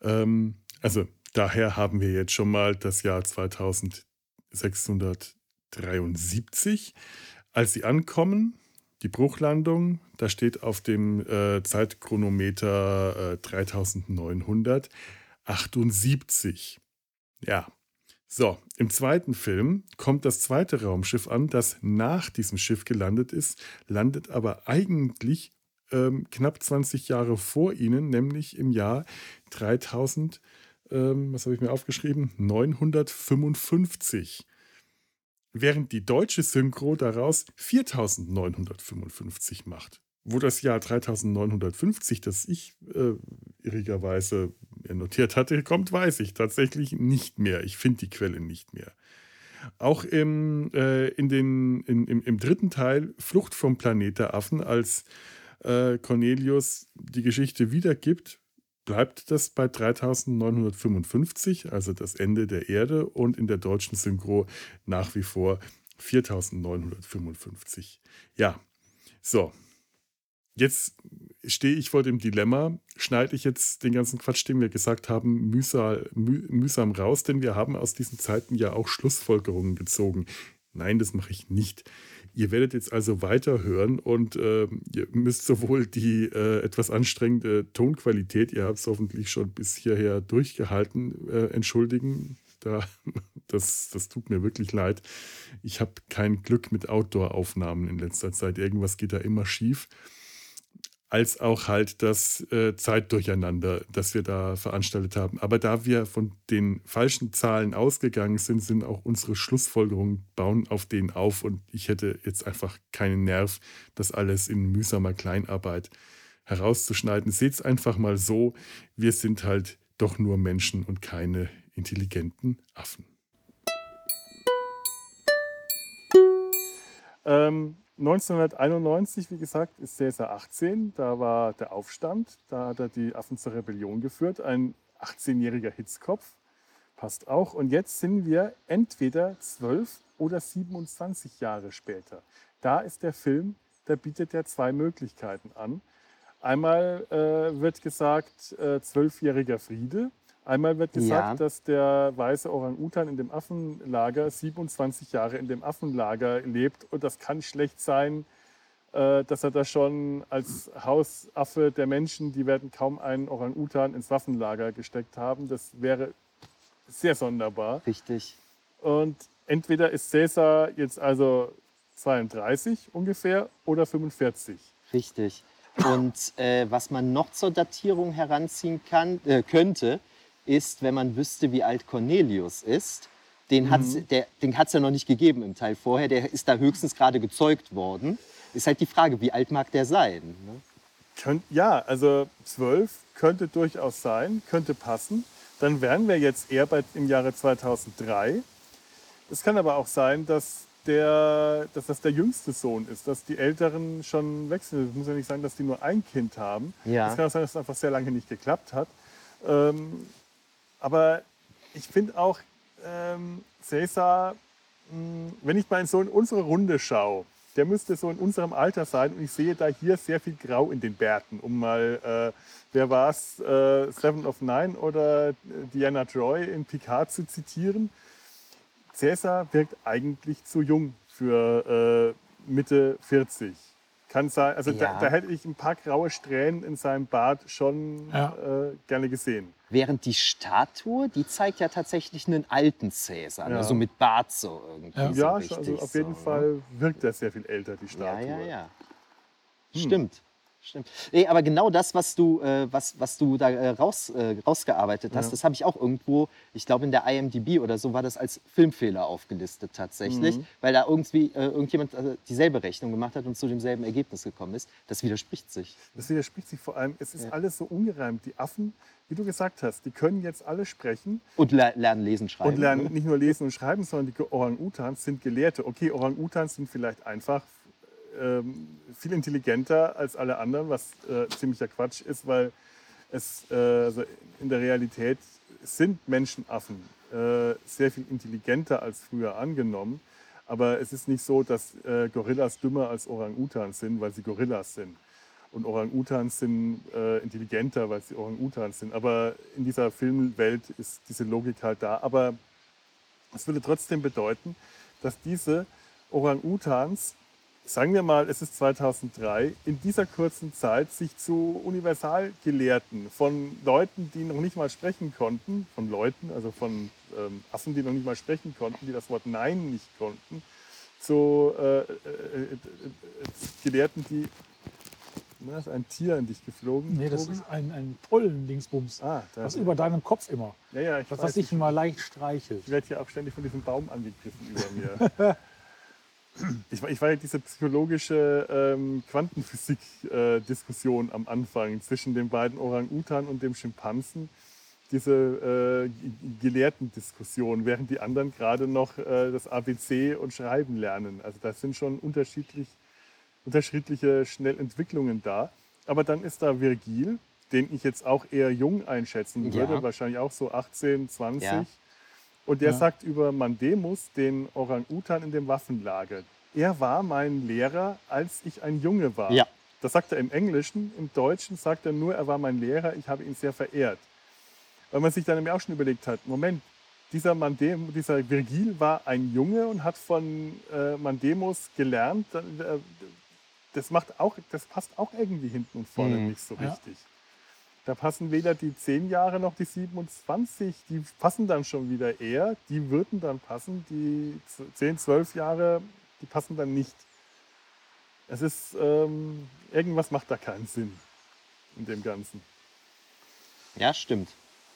Ähm, also daher haben wir jetzt schon mal das Jahr 2673. Als sie ankommen, die Bruchlandung, da steht auf dem äh, Zeitchronometer äh, 3978. Ja, so, im zweiten Film kommt das zweite Raumschiff an, das nach diesem Schiff gelandet ist, landet aber eigentlich ähm, knapp 20 Jahre vor ihnen, nämlich im Jahr 3000, ähm, was habe ich mir aufgeschrieben? 955. Während die deutsche Synchro daraus 4955 macht. Wo das Jahr 3950, das ich äh, irrigerweise notiert hatte, kommt, weiß ich tatsächlich nicht mehr. Ich finde die Quelle nicht mehr. Auch im, äh, in den, in, im, im dritten Teil Flucht vom Planet der Affen, als äh, Cornelius die Geschichte wiedergibt, bleibt das bei 3955, also das Ende der Erde, und in der deutschen Synchro nach wie vor 4955. Ja, so. Jetzt stehe ich vor dem Dilemma, schneide ich jetzt den ganzen Quatsch, den wir gesagt haben, mühsam, müh, mühsam raus, denn wir haben aus diesen Zeiten ja auch Schlussfolgerungen gezogen. Nein, das mache ich nicht. Ihr werdet jetzt also weiterhören und äh, ihr müsst sowohl die äh, etwas anstrengende Tonqualität, ihr habt es hoffentlich schon bis hierher durchgehalten, äh, entschuldigen. Da, das, das tut mir wirklich leid. Ich habe kein Glück mit Outdoor-Aufnahmen in letzter Zeit. Irgendwas geht da immer schief als auch halt das äh, Zeitdurcheinander, das wir da veranstaltet haben. Aber da wir von den falschen Zahlen ausgegangen sind, sind auch unsere Schlussfolgerungen bauen auf denen auf und ich hätte jetzt einfach keinen Nerv, das alles in mühsamer Kleinarbeit herauszuschneiden. Seht es einfach mal so, wir sind halt doch nur Menschen und keine intelligenten Affen. Ähm, 1991, wie gesagt, ist Caesar 18. Da war der Aufstand. Da hat er die Affen zur Rebellion geführt. Ein 18-jähriger Hitzkopf. Passt auch. Und jetzt sind wir entweder 12 oder 27 Jahre später. Da ist der Film, da bietet er zwei Möglichkeiten an. Einmal äh, wird gesagt, äh, zwölfjähriger Friede. Einmal wird gesagt, Ja. dass der weiße Orang-Utan in dem Affenlager 27 Jahre in dem Affenlager lebt. Und das kann schlecht sein, äh, dass er da schon als Hausaffe der Menschen, die werden kaum einen Orang-Utan ins Waffenlager gesteckt haben. Das wäre sehr sonderbar. Richtig. Und entweder ist Caesar jetzt also 32 ungefähr oder 45. Richtig. Und äh, was man noch zur Datierung heranziehen kann, äh, könnte, ist, wenn man wüsste, wie alt Cornelius ist. Den hat es den hat's ja noch nicht gegeben im Teil vorher. Der ist da höchstens gerade gezeugt worden. Ist halt die Frage, wie alt mag der sein? Ne? Könnt, ja, also 12 könnte durchaus sein, könnte passen. dann wären wir jetzt eher bei, im Jahre 2003. Es kann aber auch sein, dass, der, dass das der jüngste Sohn ist, dass die Älteren schon wechseln. Es muss ja nicht sein, dass die nur ein Kind haben. Ja. Es kann auch sein, dass es einfach sehr lange nicht geklappt hat. Ähm, aber ich finde auch, ähm, Cäsar, mh, wenn ich mal so in unsere Runde schaue, der müsste so in unserem Alter sein und ich sehe da hier sehr viel Grau in den Bärten, um mal, äh, wer war es, äh, Seven of Nine oder äh, Diana Troy in Picard zu zitieren. Cäsar wirkt eigentlich zu jung für äh, Mitte 40. Kann sein, also Ja. da, da hätte ich ein paar graue Strähnen in seinem Bart schon Ja. äh, gerne gesehen. Während die Statue, die zeigt ja tatsächlich einen alten Cäsar, Ja. ne? so mit Bart so irgendwie. Ja. So Ja, richtig also auf so, jeden ne? Fall wirkt er sehr viel älter, die Ja, Statue. ja, ja. Stimmt. Stimmt. Nee, aber genau das, was du, äh, was, was du da äh, raus, äh, rausgearbeitet hast, Ja. das habe ich auch irgendwo, ich glaube in der IMDb oder so, war das als Filmfehler aufgelistet tatsächlich, Mhm. weil da irgendwie äh, irgendjemand äh, dieselbe Rechnung gemacht hat und zu demselben Ergebnis gekommen ist. Das widerspricht sich. Das widerspricht sich vor allem, es ist Ja. alles so ungereimt. Die Affen, wie du gesagt hast, die können jetzt alle sprechen Und le lernen lesen, schreiben. und lernen nicht nur lesen und schreiben, sondern die Orang-Utans sind Gelehrte. Okay, Orang-Utans sind vielleicht einfach ähm, viel intelligenter als alle anderen, was äh, ziemlicher Quatsch ist, weil es äh, also in der Realität sind Menschenaffen äh, sehr viel intelligenter als früher angenommen. Aber es ist nicht so, dass äh, Gorillas dümmer als Orang-Utans sind, weil sie Gorillas sind. Und Orang-Utans sind äh, intelligenter, weil sie Orang-Utans sind. Aber in dieser Filmwelt ist diese Logik halt da. Aber es würde trotzdem bedeuten, dass diese Orang-Utans, sagen wir mal, es ist 2003, in dieser kurzen Zeit sich zu Universalgelehrten von Leuten, die noch nicht mal sprechen konnten, von Leuten, also von ähm, Affen, die noch nicht mal sprechen konnten, die das Wort Nein nicht konnten, zu äh, äh, äh, äh, Gelehrten, die. Na, ist ein Tier in dich geflogen? Nee, das ist ein, ein Pollen-Dingsbums. Ah, Was über deinem Kopf immer. ja, ja, ich Das, weiß, was dich ich- immer leicht streichelt. Ich werde hier auch ständig von diesem Baum angegriffen über mir. Ich, war- ich war ja diese psychologische ähm, Quantenphysik-Diskussion am Anfang zwischen den beiden Orang-Utan und dem Schimpansen. Diese äh, Gelehrten-Diskussion, während die anderen gerade noch äh, das ABC und Schreiben lernen. Also da sind schon unterschiedlich, unterschiedliche Schnellentwicklungen da. Aber dann ist da Virgil, den ich jetzt auch eher jung einschätzen würde, Ja. wahrscheinlich auch so 18, 20. Ja. Und der Ja. sagt über Mandemus, den Orang-Utan in dem Waffenlager, er war mein Lehrer, als ich ein Junge war. Ja. Das sagt er im Englischen. Im Deutschen sagt er nur, er war mein Lehrer, ich habe ihn sehr verehrt. Weil man sich dann nämlich auch schon überlegt hat, Moment, dieser, Mandem, dieser Virgil war ein Junge und hat von äh, Mandemus gelernt. Äh, Das, macht auch, das passt auch irgendwie hinten und vorne Mhm. nicht so Ja. Da passen weder die 10 Jahre noch die 27. Die passen dann schon wieder eher. Die würden dann passen. Die 10, 12 Jahre, die passen dann nicht. Es ist, ähm, irgendwas macht da keinen Sinn in dem Ganzen. Ja, stimmt.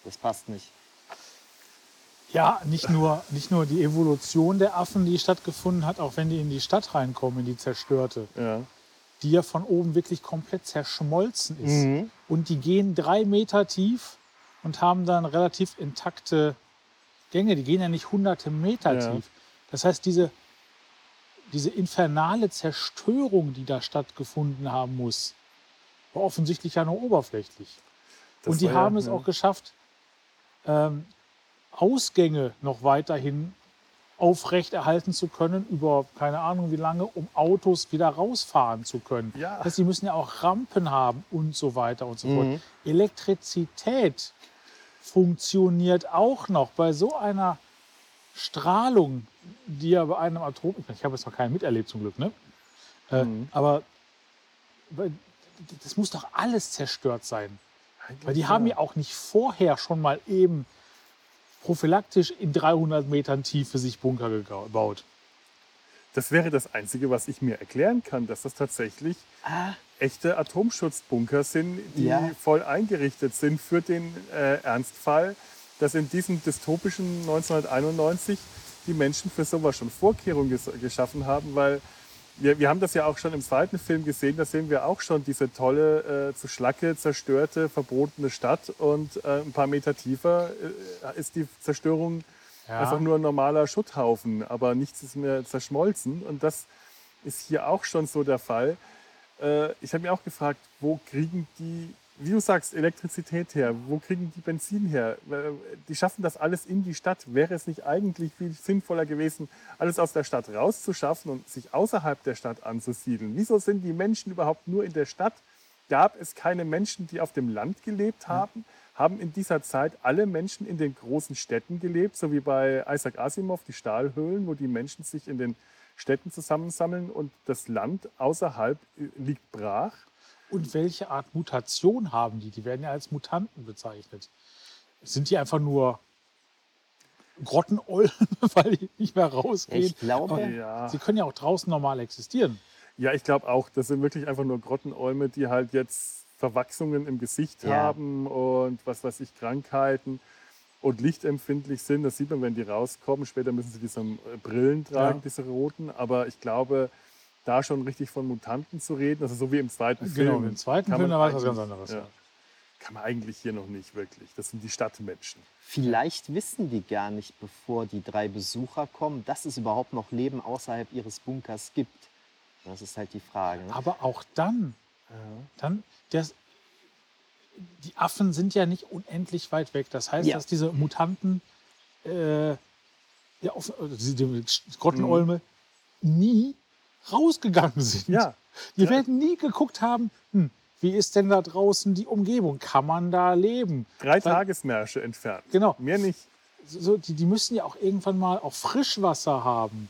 Das passt nicht. Ja, nicht nur, nicht nur die Evolution der Affen, die stattgefunden hat, auch wenn die in die Stadt reinkommen, in die zerstörte, Ja. Die ja von oben wirklich komplett zerschmolzen ist. Mhm. Und die gehen drei Meter tief und haben dann relativ intakte Gänge. Die gehen ja nicht hunderte Meter Ja. tief. Das heißt, diese, diese infernale Zerstörung, die da stattgefunden haben muss, war offensichtlich ja nur oberflächlich. Das und die war ja- haben es ja. auch geschafft, ähm, Ausgänge noch weiterhin aufrechterhalten zu können, über keine Ahnung wie lange, um Autos wieder rausfahren zu können. Ja. Das heißt, sie müssen ja auch Rampen haben und so weiter und so fort. Mhm. Elektrizität funktioniert auch noch bei so einer Strahlung, die ja bei einem Atom, ich habe jetzt noch keinen miterlebt zum Glück, ne? Äh, Mhm. Aber das muss doch alles zerstört sein. Weil die haben ja auch nicht vorher schon mal eben prophylaktisch in 300 Metern Tiefe sich Bunker gebaut. Das wäre das Einzige, was ich mir erklären kann, dass das tatsächlich Ah, echte Atomschutzbunker sind, die Ja. voll eingerichtet sind für den äh, Ernstfall, dass in diesem dystopischen 1991 die Menschen für sowas schon Vorkehrungen ges geschaffen haben, weil wir, wir haben das ja auch schon im zweiten Film gesehen, da sehen wir auch schon diese tolle, äh, zu Schlacke zerstörte, verbotene Stadt und äh, ein paar Meter tiefer äh, ist die Zerstörung Ja. einfach nur ein normaler Schutthaufen, aber nichts ist mehr zerschmolzen und das ist hier auch schon so der Fall. Äh, ich habe mir auch gefragt, wo kriegen die, wie du sagst, Elektrizität her? Wo kriegen die Benzin her? Äh, Die schaffen das alles in die Stadt. Wäre es nicht eigentlich viel sinnvoller gewesen, alles aus der Stadt rauszuschaffen und sich außerhalb der Stadt anzusiedeln? Wieso sind die Menschen überhaupt nur in der Stadt? Gab es keine Menschen, die auf dem Land gelebt haben? Haben in dieser Zeit alle Menschen in den großen Städten gelebt, so wie bei Isaac Asimov, die Stahlhöhlen, wo die Menschen sich in den Städten zusammensammeln und das Land außerhalb äh, liegt brach? Und welche Art Mutation haben die? Die werden ja als Mutanten bezeichnet. Sind die einfach nur Grottenollen, weil die nicht mehr rausgehen? Ich glaube, Ja. Sie können ja auch draußen normal existieren. Ja, ich glaube auch, das sind wirklich einfach nur Grottenolme, die halt jetzt Verwachsungen im Gesicht Ja. haben und was weiß ich, Krankheiten und lichtempfindlich sind. Das sieht man, wenn die rauskommen. Später müssen sie diese äh, Brillen tragen, Ja. diese roten. Aber ich glaube, da schon richtig von Mutanten zu reden, also so wie im zweiten Film. Genau, im zweiten Film, war es was ganz anderes. Ja, kann man eigentlich hier noch nicht wirklich. Das sind die Stadtmenschen. vielleicht wissen die gar nicht, bevor die drei Besucher kommen, dass es überhaupt noch Leben außerhalb ihres Bunkers gibt. Das ist halt die Frage. ne? Aber auch dann, dann das, die Affen sind ja nicht unendlich weit weg. Das heißt, Ja. dass diese Mutanten, äh, ja, auf, also diese die Grottenolme, nie rausgegangen sind. Ja, Die Ja. werden nie geguckt haben, hm, wie ist denn da draußen die Umgebung? Kann man da leben? drei Weil- Tagesmärsche entfernt. Genau. Mehr nicht. So, die, die müssen ja auch irgendwann mal auch Frischwasser haben,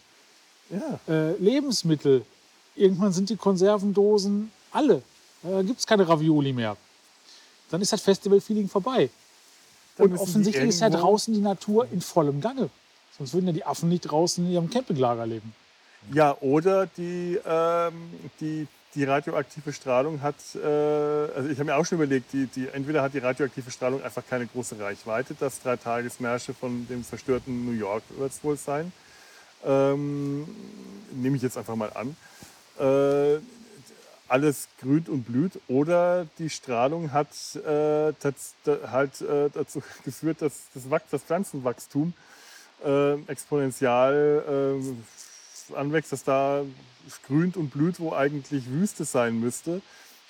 Ja. äh, Lebensmittel. Irgendwann sind die Konservendosen alle. Da gibt es keine Ravioli mehr. Dann ist das Festival-Feeling vorbei. Dann Und offensichtlich ist ja draußen die Natur in vollem Gange. Sonst würden ja die Affen nicht draußen in ihrem Campinglager leben. Ja, oder die, ähm, die, die radioaktive Strahlung hat, äh, also ich habe mir auch schon überlegt, die, die, entweder hat die radioaktive Strahlung einfach keine große Reichweite, das Dreitagesmärsche von dem zerstörten New York wird es wohl sein. Ähm, nehme ich jetzt einfach mal an. Äh, alles grünt und blüht oder die Strahlung hat äh, halt äh, dazu geführt, dass das, Wach das Pflanzenwachstum äh, exponentiell anwächst, dass da es grünt und blüht, wo eigentlich Wüste sein müsste.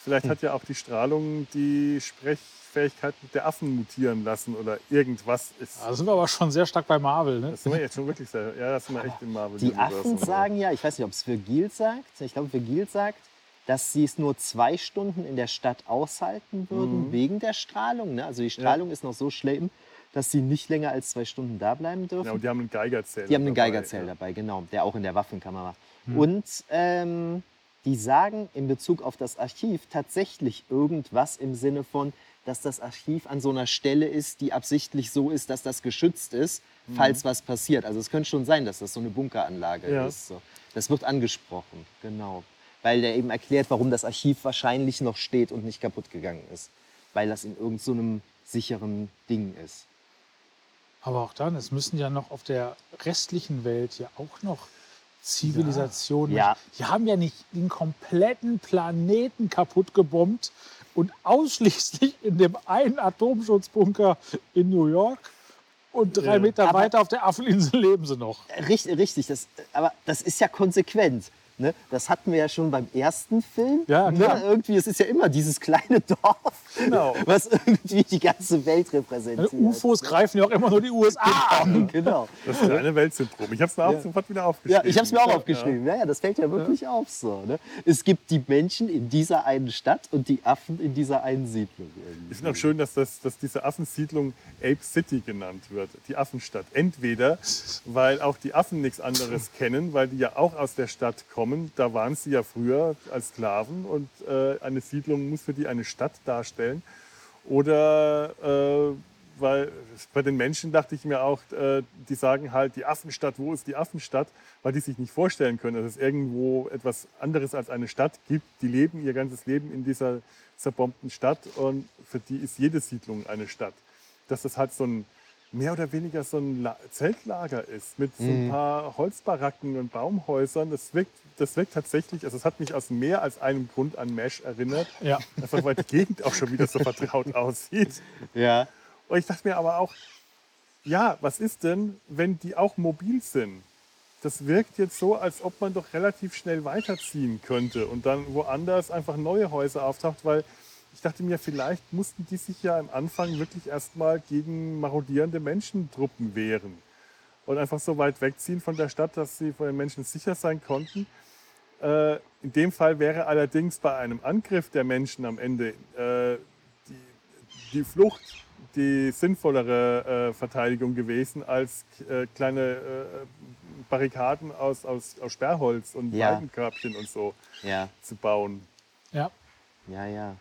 Vielleicht hat ja auch die Strahlung die Sprechfähigkeiten der Affen mutieren lassen oder irgendwas ist. Da sind wir aber schon sehr stark bei Marvel. Ne? Das sind wir jetzt schon wirklich sehr, ja, das sind wir echt im Marvel Die Affen sagen ja, ich weiß nicht, ob es Virgil sagt, ich glaube, Virgil sagt, dass sie es nur zwei Stunden in der Stadt aushalten würden, Mhm. wegen der Strahlung. Ne? Also die Strahlung ist noch so schlimm, dass sie nicht länger als zwei Stunden da bleiben dürfen. Ja, und die haben einen Geigerzähler. Die haben einen dabei, Geigerzähler ja. dabei, genau, der auch in der Waffenkammer war. Und ähm, die sagen in Bezug auf das Archiv tatsächlich irgendwas im Sinne von, dass das Archiv an so einer Stelle ist, die absichtlich so ist, dass das geschützt ist, falls was passiert. Also es könnte schon sein, dass das so eine Bunkeranlage Ja. ist. So. Das wird angesprochen, genau. Weil der eben erklärt, warum das Archiv wahrscheinlich noch steht und nicht kaputt gegangen ist. Weil das in irgendeinem so sicheren Ding ist. Aber auch dann, es müssen ja noch auf der restlichen Welt ja auch noch Zivilisationen. Ja. Die haben ja nicht den kompletten Planeten kaputt gebombt und ausschließlich in dem einen Atomschutzbunker in New York und drei Ja. Meter Aber- weiter auf der Affeninsel leben sie noch. Richtig, richtig das, aber das ist ja konsequent. Ne? Das hatten wir ja schon beim ersten Film. Ja, klar. Ne? Irgendwie, es ist ja immer dieses kleine Dorf, Genau. was irgendwie die ganze Welt repräsentiert. UFOs greifen ja auch immer nur die USA an. Genau. Das kleine Weltsyndrom. Ich habe es mir auch Ja. sofort wieder Ja, aufgeschrieben. ich habe es mir auch aufgeschrieben. Ja. Ja, das fällt ja wirklich auf so. Ne? Es gibt die Menschen in dieser einen Stadt und die Affen in dieser einen Siedlung. irgendwie. Ich finde auch schön, dass, das, dass diese Affensiedlung Ape City genannt wird, die Affenstadt. Entweder, weil auch die Affen nichts anderes kennen, weil die ja auch aus der Stadt kommen. Da waren sie ja früher als Sklaven und äh, eine Siedlung muss für die eine Stadt darstellen. Oder äh, weil bei den Menschen dachte ich mir auch, äh, die sagen halt, die Affenstadt, wo ist die Affenstadt? Weil die sich nicht vorstellen können, dass es irgendwo etwas anderes als eine Stadt gibt. Die leben ihr ganzes Leben in dieser zerbombten Stadt und für die ist jede Siedlung eine Stadt. Dass das halt so ein mehr oder weniger so ein La Zeltlager ist mit so ein Mhm. paar Holzbaracken und Baumhäusern. Das wirkt, das wirkt tatsächlich, also es hat mich aus mehr als einem Grund an Mesh erinnert. Ja. Einfach weil die Gegend auch schon wieder so vertraut aussieht. Ja. Und ich dachte mir aber auch, ja, was ist denn, wenn die auch mobil sind? Das wirkt jetzt so, als ob man doch relativ schnell weiterziehen könnte und dann woanders einfach neue Häuser auftaucht, weil ich dachte mir, vielleicht mussten die sich ja am Anfang wirklich erstmal gegen marodierende Menschentruppen wehren und einfach so weit wegziehen von der Stadt, dass sie vor den Menschen sicher sein konnten. Äh, in dem Fall wäre allerdings bei einem Angriff der Menschen am Ende äh, die, die Flucht die sinnvollere äh, Verteidigung gewesen, als kleine Barrikaden aus, aus, aus Sperrholz und Ja. Weidenkörbchen und so Ja. zu bauen. Ja. Ja, ja.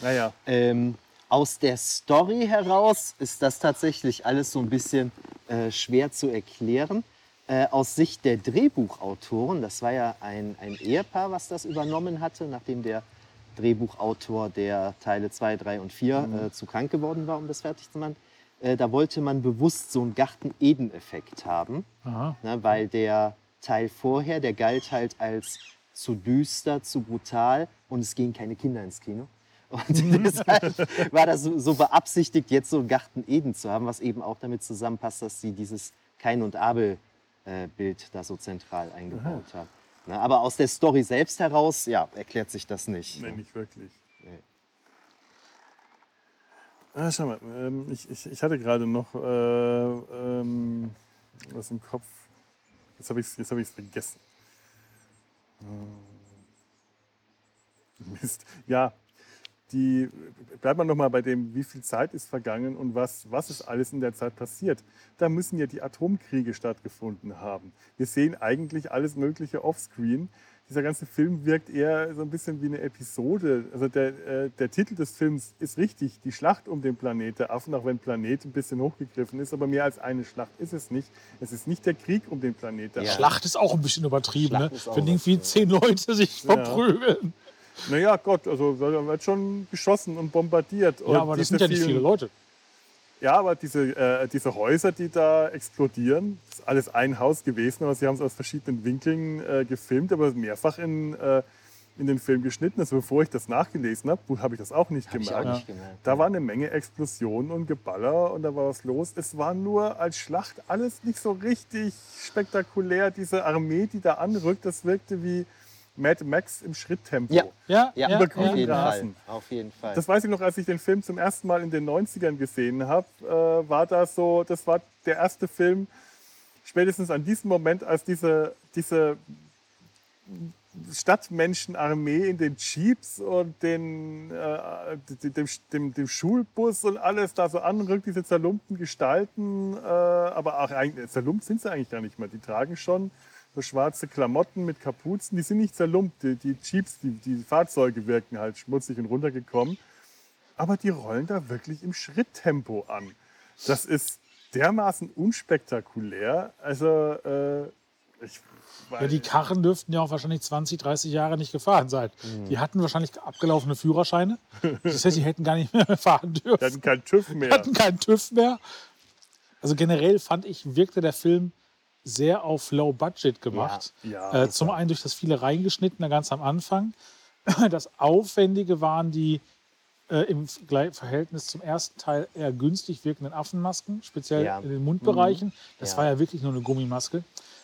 Naja, Ähm, aus der Story heraus ist das tatsächlich alles so ein bisschen äh, schwer zu erklären. Äh, aus Sicht der Drehbuchautoren, das war ja ein, ein Ehepaar, was das übernommen hatte, nachdem der Drehbuchautor der Teile 2, 3 und 4 äh, zu krank geworden war, um das fertig zu machen. Äh, da wollte man bewusst so einen Garten-Eden-Effekt haben ne, weil der Teil vorher, der galt halt als zu düster, zu brutal und es gehen keine Kinder ins Kino. Und deshalb war das so, so beabsichtigt, jetzt so einen Garten Eden zu haben, was eben auch damit zusammenpasst, dass sie dieses Kain und Abel-Bild da so zentral eingebaut haben. Ne, aber aus der Story selbst heraus, ja, erklärt sich das nicht. nee, nicht wirklich. Nee. Ah, schau mal, ähm, ich, ich, ich hatte gerade noch äh, ähm, was im Kopf. Jetzt habe ich es jetzt hab vergessen. Ähm, Mist. Ja, die, bleibt man noch mal bei dem, wie viel Zeit ist vergangen und was, was ist alles in der Zeit passiert. Da müssen ja die Atomkriege stattgefunden haben. Wir sehen eigentlich alles Mögliche offscreen. Dieser ganze Film wirkt eher so ein bisschen wie eine Episode. Also der, äh, der Titel des Films ist richtig, die Schlacht um den Planet der Affen, auch wenn Planet ein bisschen hochgegriffen ist, aber mehr als eine Schlacht ist es nicht. Es ist nicht der Krieg um den Planet der Ja. Affen. Schlacht ist auch ein bisschen übertrieben, Schlacht ne? wenn irgendwie zehn Leute sich Ja. Naja, Gott, also da wird schon geschossen und bombardiert. Und Ja, aber das diese sind ja nicht vielen- viele Leute. Ja, aber diese, äh, diese Häuser, die da explodieren, ist alles ein Haus gewesen, aber sie haben es aus verschiedenen Winkeln äh, gefilmt, aber mehrfach in, äh, in den Film geschnitten. Also bevor ich das nachgelesen habe, habe ich das auch nicht Hab ich gemerkt. auch nicht gemerkt. Da war eine Menge Explosionen und Geballer und da war was los. Es war nur als Schlacht alles nicht so richtig spektakulär. Diese Armee, die da anrückt, das wirkte wie Mad Max im Schritttempo. Ja. Ja, Ja, auf jeden Fall. Auf jeden Fall. Das weiß ich noch, als ich den Film zum ersten Mal in den 90ern gesehen habe, äh, war das so, das war der erste Film, spätestens an diesem Moment, als diese, diese Stadtmenschenarmee in den Jeeps und den, äh, dem, dem, dem, dem Schulbus und alles da so anrückt, diese zerlumpten Gestalten, äh, aber auch eigentlich, zerlumpt sind sie eigentlich gar nicht mehr. Die tragen schon so schwarze Klamotten mit Kapuzen, die sind nicht zerlumpt. Die, die Jeeps, die, die Fahrzeuge wirken halt schmutzig und runtergekommen. Aber die rollen da wirklich im Schritttempo an. Das ist dermaßen unspektakulär. Also, äh, ich Ja, die Karren dürften ja auch wahrscheinlich 20, 30 Jahre nicht gefahren sein. Mhm. Die hatten wahrscheinlich abgelaufene Führerscheine. Das heißt, die hätten gar nicht mehr fahren die dürfen. hatten keinen TÜV Die mehr. hatten keinen TÜV mehr. Also generell fand ich, wirkte der Film sehr auf Low Budget gemacht. Ja, äh, das zum einen durch das viele reingeschnittene ganz am Anfang. Das Aufwendige waren die äh, im Verhältnis zum ersten Teil eher günstig wirkenden Affenmasken, speziell Ja. in den Mundbereichen. Das Ja. war ja wirklich nur eine Gummimaske.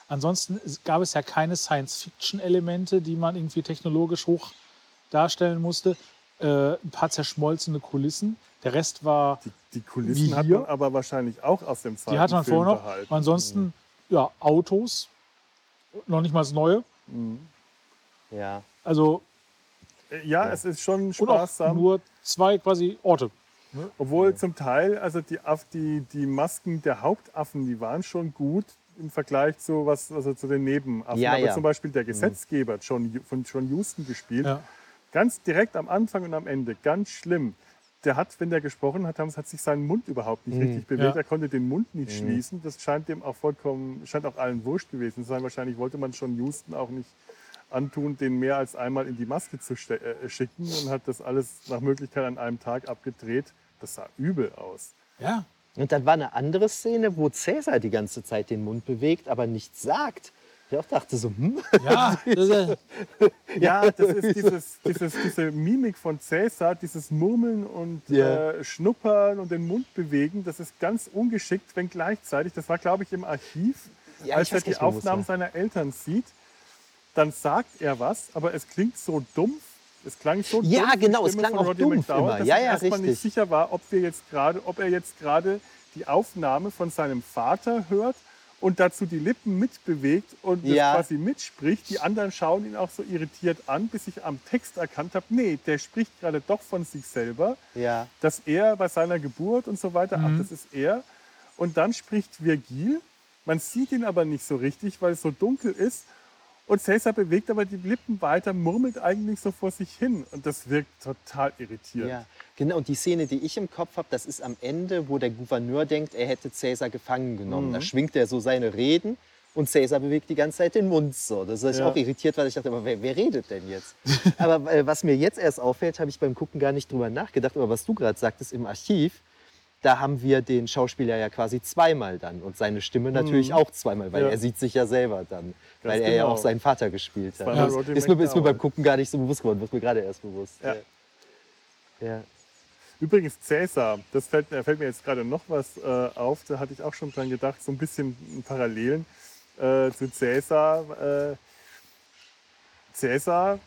Ansonsten gab es ja keine Science-Fiction-Elemente, die man irgendwie technologisch hoch darstellen musste. Äh, ein paar zerschmolzene Kulissen. Der Rest war, Die, die Kulissen hat man aber wahrscheinlich auch aus dem zweiten die hatte man vorher noch. behalten. Ansonsten, ja, Autos, noch nicht mal das Neue. ja. Also Äh, Ja, es ist schon und auch nur zwei quasi Orte. Obwohl zum Teil, also die, die, die Masken der Hauptaffen, die waren schon gut im Vergleich zu, was, also zu den Nebenaffen. Ja, Aber ja. zum Beispiel der Gesetzgeber, John, von John Huston gespielt, Ja. ganz direkt am Anfang und am Ende, ganz schlimm. Der hat, wenn der gesprochen hat, hat sich sein Mund überhaupt nicht richtig bewegt. Ja. Er konnte den Mund nicht schließen. Das scheint dem auch vollkommen, scheint auch allen wurscht gewesen zu sein. Wahrscheinlich wollte man John Huston auch nicht antun, den mehr als einmal in die Maske zu ste- äh, schicken und hat das alles nach Möglichkeit an einem Tag abgedreht. Das sah übel aus. Ja, Und dann war eine andere Szene, wo Cäsar die ganze Zeit den Mund bewegt, aber nichts sagt. Ich auch dachte so, hm? Ja, das ist, Ja, das ist dieses, dieses, diese Mimik von Cäsar, dieses Murmeln und Ja. äh, Schnuppern und den Mund bewegen, das ist ganz ungeschickt, wenn gleichzeitig, das war glaube ich im Archiv, Ja, als er die Aufnahmen war. seiner Eltern sieht, dann sagt er was, aber es klingt so dumpf. Es klang so Ja, dumpf, genau, es klang von auch Roddy dumpf McDowell, immer. dass Ja, ja, erstmal richtig. nicht sicher war, ob, wir jetzt gerade, ob er jetzt gerade die Aufnahme von seinem Vater hört und dazu die Lippen mitbewegt und Ja. quasi mitspricht. Die anderen schauen ihn auch so irritiert an, bis ich am Text erkannt habe, nee, der spricht gerade doch von sich selber, Ja. dass er bei seiner Geburt und so weiter, Mhm. ach, das ist er. Und dann spricht Virgil, man sieht ihn aber nicht so richtig, weil es so dunkel ist. Und Cäsar bewegt aber die Lippen weiter, murmelt eigentlich so vor sich hin. Und das wirkt total irritierend. Ja, genau. Und die Szene, die ich im Kopf habe, das ist am Ende, wo der Gouverneur denkt, er hätte Cäsar gefangen genommen. Mhm. Da schwingt er so seine Reden und Cäsar bewegt die ganze Zeit den Mund so. Das ist Ja. auch irritiert, weil ich dachte, aber wer, wer redet denn jetzt? aber äh, was mir jetzt erst auffällt, habe ich beim Gucken gar nicht drüber nachgedacht. Aber was du gerade sagtest im Archiv, da haben wir den Schauspieler ja quasi zweimal dann und seine Stimme natürlich auch zweimal, weil Mhm. Ja. er sieht sich ja selber dann, weil er ja genau. auch seinen Vater gespielt hat. Roddy ist, mir, ist mir beim Gucken gar nicht so bewusst geworden, wird mir gerade erst bewusst. Ja. Ja. Übrigens Cäsar, das fällt, da fällt mir jetzt gerade noch was äh, auf, da hatte ich auch schon dran gedacht, so ein bisschen Parallelen äh, zu Cäsar. Äh, Cäsar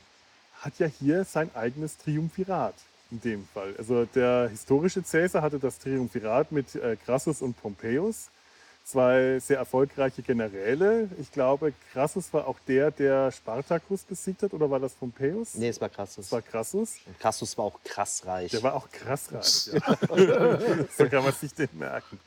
hat ja hier sein eigenes Triumphirat in dem Fall. Also der historische Cäsar hatte das Triumphirat mit äh, Crassus und Pompeius, zwei sehr erfolgreiche Generäle. Ich glaube, Crassus war auch der, der Spartacus besiegt hat, oder war das Pompeius? Nee, es war Crassus. Das war Crassus. Und Crassus war auch krass reich. Der war auch krass reich. Ja. so kann man sich den merken.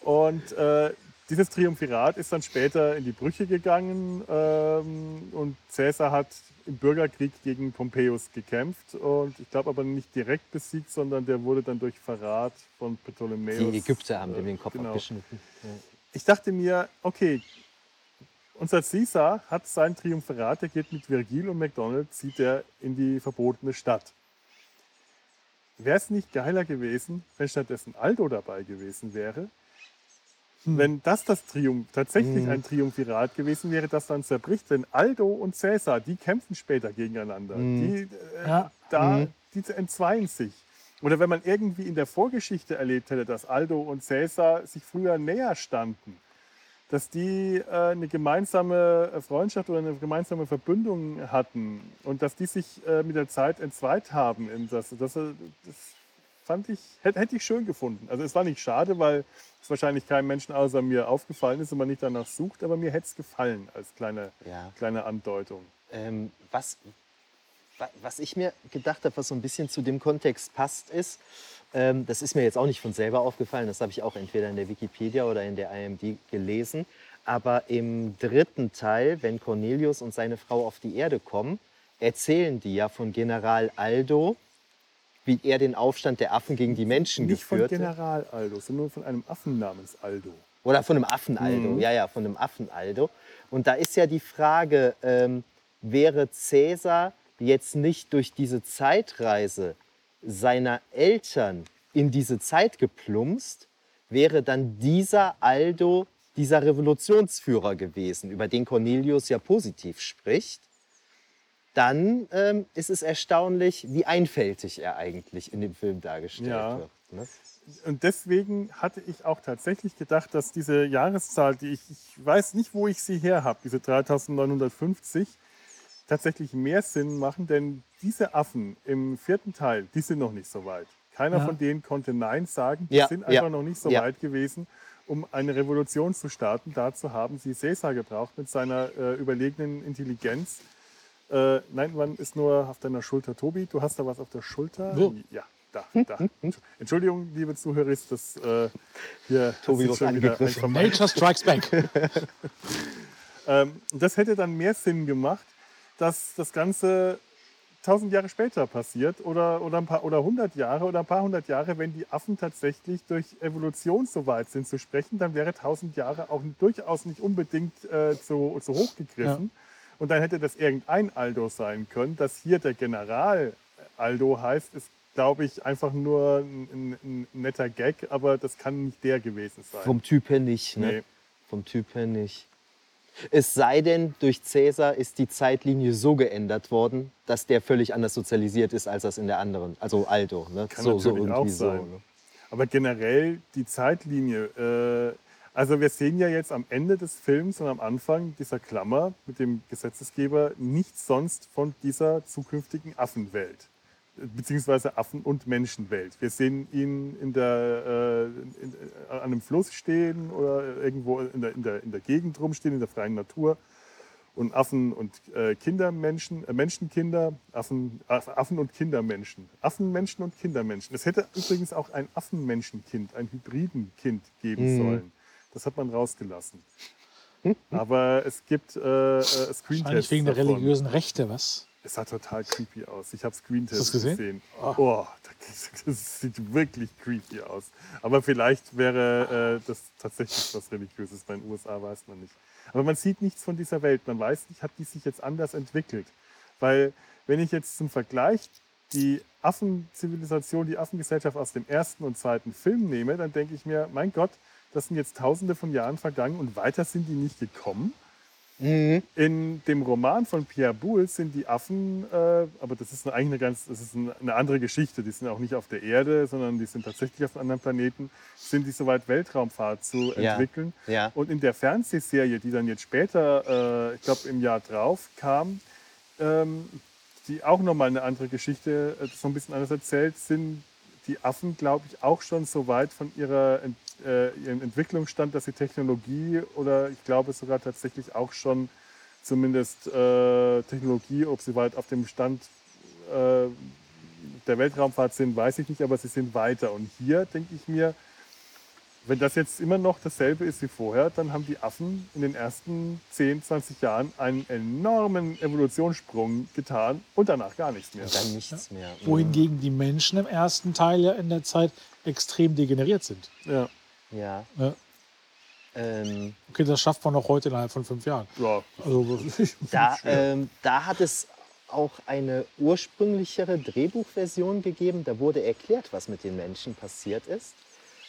Und äh, dieses Triumphirat ist dann später in die Brüche gegangen ähm, und Caesar hat im Bürgerkrieg gegen Pompeius gekämpft und ich glaube aber nicht direkt besiegt, sondern der wurde dann durch Verrat von Ptolemäus. die Ägypter haben dem den Kopf genau. abgeschnitten. Ich dachte mir, okay, unser Caesar hat sein Triumphirat, der geht mit Virgil und McDonald, zieht er in die verbotene Stadt. Wäre es nicht geiler gewesen, wenn stattdessen Aldo dabei gewesen wäre? Wenn das das Triumph, tatsächlich ein Triumphirat gewesen wäre, das dann zerbricht, denn Aldo und Caesar, die kämpfen später gegeneinander. Die, äh, Ja. da, die entzweien sich. Oder wenn man irgendwie in der Vorgeschichte erlebt hätte, dass Aldo und Caesar sich früher näher standen, dass die äh, eine gemeinsame Freundschaft oder eine gemeinsame Verbündung hatten und dass die sich äh, mit der Zeit entzweit haben. In das, das, das fand ich, hätte, hätte ich schön gefunden. Also es war nicht schade, weil es wahrscheinlich keinem Menschen außer mir aufgefallen ist und man nicht danach sucht, aber mir hätte es gefallen als kleine, Ja. kleine Andeutung. Ähm, was, wa- was ich mir gedacht habe, was so ein bisschen zu dem Kontext passt, ist, ähm, das ist mir jetzt auch nicht von selber aufgefallen, das habe ich auch entweder in der Wikipedia oder in der IMD gelesen, aber im dritten Teil, wenn Cornelius und seine Frau auf die Erde kommen, erzählen die ja von General Aldo, wie er den Aufstand der Affen gegen die Menschen Nicht von geführt hat. General Aldo, sondern von einem Affen namens Aldo. Oder von einem Affenaldo, Mhm. ja, ja, von einem Affenaldo. Und da ist ja die Frage, ähm, wäre Cäsar jetzt nicht durch diese Zeitreise seiner Eltern in diese Zeit geplumpst, wäre dann dieser Aldo dieser Revolutionsführer gewesen, über den Cornelius ja positiv spricht, dann ähm, ist es erstaunlich, wie einfältig er eigentlich in dem Film dargestellt Ja. wird. Ne? Und deswegen hatte ich auch tatsächlich gedacht, dass diese Jahreszahl, die ich, ich weiß nicht, wo ich sie her habe, diese 3950, tatsächlich mehr Sinn machen, denn diese Affen im vierten Teil, die sind noch nicht so weit. Keiner Ja. von denen konnte Nein sagen, die Ja, sind ja, einfach noch nicht so ja. weit gewesen, um eine Revolution zu starten. Dazu haben sie Caesar gebraucht mit seiner äh, überlegenen Intelligenz. Äh, nein, man ist nur auf deiner Schulter. Tobi, du hast da was auf der Schulter? Wo? Ja, da, da. Entschuldigung, liebe Zuhörer, ist das äh, hier Tobi das ist wird schon wieder angegriffen. Nature Strikes Back. ähm, das hätte dann mehr Sinn gemacht, dass das Ganze tausend Jahre später passiert oder, oder, ein paar, oder 100 Jahre oder ein paar hundert Jahre, wenn die Affen tatsächlich durch Evolution so weit sind zu sprechen, dann wäre tausend Jahre auch durchaus nicht unbedingt äh, zu, zu hoch gegriffen. Und dann hätte das irgendein Aldo sein können. Dass hier der General Aldo heißt, ist glaube ich, einfach nur ein, ein, ein netter Gag, aber das kann nicht der gewesen sein. Vom Typ her nicht. Ne? Nee. Vom Typ her nicht. Es sei denn, durch Cäsar ist die Zeitlinie so geändert worden, dass der völlig anders sozialisiert ist als das in der anderen. Also Aldo. Ne? Kann so, so natürlich irgendwie auch so. sein. Ne? Aber generell die Zeitlinie. Äh, also wir sehen ja jetzt am Ende des Films und am Anfang dieser Klammer mit dem Gesetzesgeber nichts sonst von dieser zukünftigen Affenwelt. äh, Beziehungsweise Affen- und Menschenwelt. Wir sehen ihn in der, äh, in, äh, an einem Fluss stehen oder irgendwo in der, in, der, in der Gegend rumstehen, in der freien Natur. Und Affen und äh, Kindermenschen, äh, Menschenkinder, Affen, Aff- Affen und Kindermenschen. Affenmenschen und Kindermenschen. Es hätte übrigens auch ein Affenmenschenkind, ein Hybridenkind geben Mhm. sollen. Das hat man rausgelassen. Aber es gibt äh, äh, Wahrscheinlich Screentests wegen der davon. religiösen Rechte, was? Es sah total creepy aus. Ich habe Screentests gesehen? gesehen. Ah. Oh, das sieht wirklich creepy aus. Aber vielleicht wäre äh, das tatsächlich was Religiöses. Bei den USA weiß man nicht. Aber man sieht nichts von dieser Welt. Man weiß nicht, hat die sich jetzt anders entwickelt. Weil wenn ich jetzt zum Vergleich die Affenzivilisation, die Affengesellschaft aus dem ersten und zweiten Film nehme, dann denke ich mir, mein Gott, das sind jetzt tausende von Jahren vergangen und weiter sind die nicht gekommen. Mhm. In dem Roman von Pierre Boulle sind die Affen, äh, aber das ist eigentlich eine ganz, das ist eine andere Geschichte. Die sind auch nicht auf der Erde, sondern die sind tatsächlich auf einem anderen Planeten. Sind die soweit Weltraumfahrt zu Ja. entwickeln? Ja. Und in der Fernsehserie, die dann jetzt später, äh, ich glaube im Jahr drauf kam, ähm, die auch nochmal eine andere Geschichte, äh, so ein bisschen anders erzählt, sind die Affen, glaube ich, auch schon so weit von ihrer, Ent- äh, ihrem Entwicklungsstand, dass sie Technologie oder ich glaube sogar tatsächlich auch schon zumindest äh, Technologie, ob sie weit auf dem Stand äh, der Weltraumfahrt sind, weiß ich nicht, aber sie sind weiter. Und hier denke ich mir, wenn das jetzt immer noch dasselbe ist wie vorher, dann haben die Affen in den ersten 10, 20 Jahren einen enormen Evolutionssprung getan und danach gar nichts mehr. Und dann nichts mehr. Wohingegen die Menschen im ersten Teil ja in der Zeit extrem degeneriert sind. Ja, Ja. Ja. Ähm, Okay, das schafft man noch heute innerhalb von fünf Jahren. ja. Also, Da, ähm, da hat es auch eine ursprünglichere Drehbuchversion gegeben. Da wurde erklärt, was mit den Menschen passiert ist.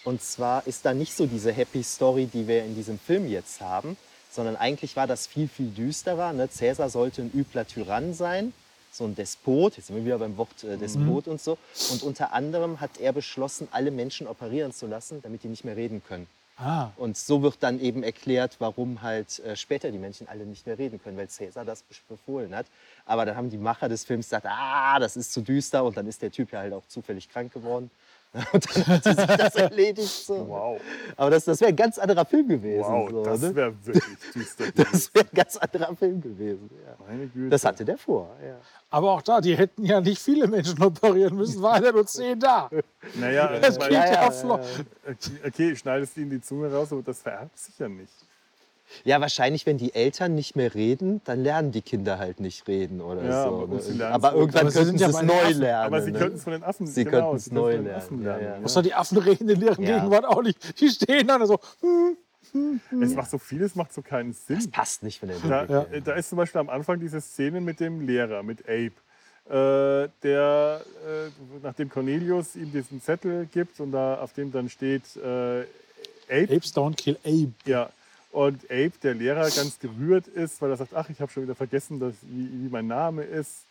Und zwar ist da nicht so diese Happy Story, die wir in diesem Film jetzt haben, sondern eigentlich war das viel, viel düsterer. Ne? Cäsar sollte ein übler Tyrann sein, so ein Despot. Jetzt sind wir wieder beim Wort äh, Despot und so. Und unter anderem hat er beschlossen, alle Menschen operieren zu lassen, damit die nicht mehr reden können. ah, Und so wird dann eben erklärt, warum halt äh, später die Menschen alle nicht mehr reden können, weil Cäsar das bef- befohlen hat. Aber dann haben die Macher des Films gesagt, ah, das ist zu düster und dann ist der Typ ja halt auch zufällig krank geworden. Und dann hat sich das erledigt. So. Wow, Aber das, das wäre ein ganz anderer Film gewesen. wow, so, das ne? wäre wirklich düster. das wäre ein ganz anderer Film gewesen. Ja. Meine Güte. Das hatte der vor. Ja. Aber auch da, die hätten ja nicht viele Menschen operieren müssen, waren ja nur zehn da. Naja, Das ich geht meine, ja, ja, flott. okay, schneidest du in die Zunge raus, aber das vererbt sich ja nicht. ja, wahrscheinlich, wenn die Eltern nicht mehr reden, dann lernen die Kinder halt nicht reden oder Ja, so. aber- Ne? sie lernen Aber irgendwann Aber sie könnten sie ja es den neu Affen. lernen. Aber sie ne? könnten es von den Affen Sie genau, könnten es sie könnten neu Affen lernen, ja, lernen. ja. Außer die Affen reden in deren Ja. Gegenwart auch nicht. Die stehen dann so. hm, Es macht so vieles, macht so keinen Sinn. Das passt nicht von der Da, her. da ist zum Beispiel am Anfang diese Szene mit dem Lehrer, mit Abe, äh, der, äh, nachdem Cornelius ihm diesen Zettel gibt und da auf dem dann steht äh, Abe, Apes don't kill Abe. ja, und Abe, der Lehrer, ganz gerührt ist, weil er sagt, ach, ich habe schon wieder vergessen, dass, wie, wie mein Name ist.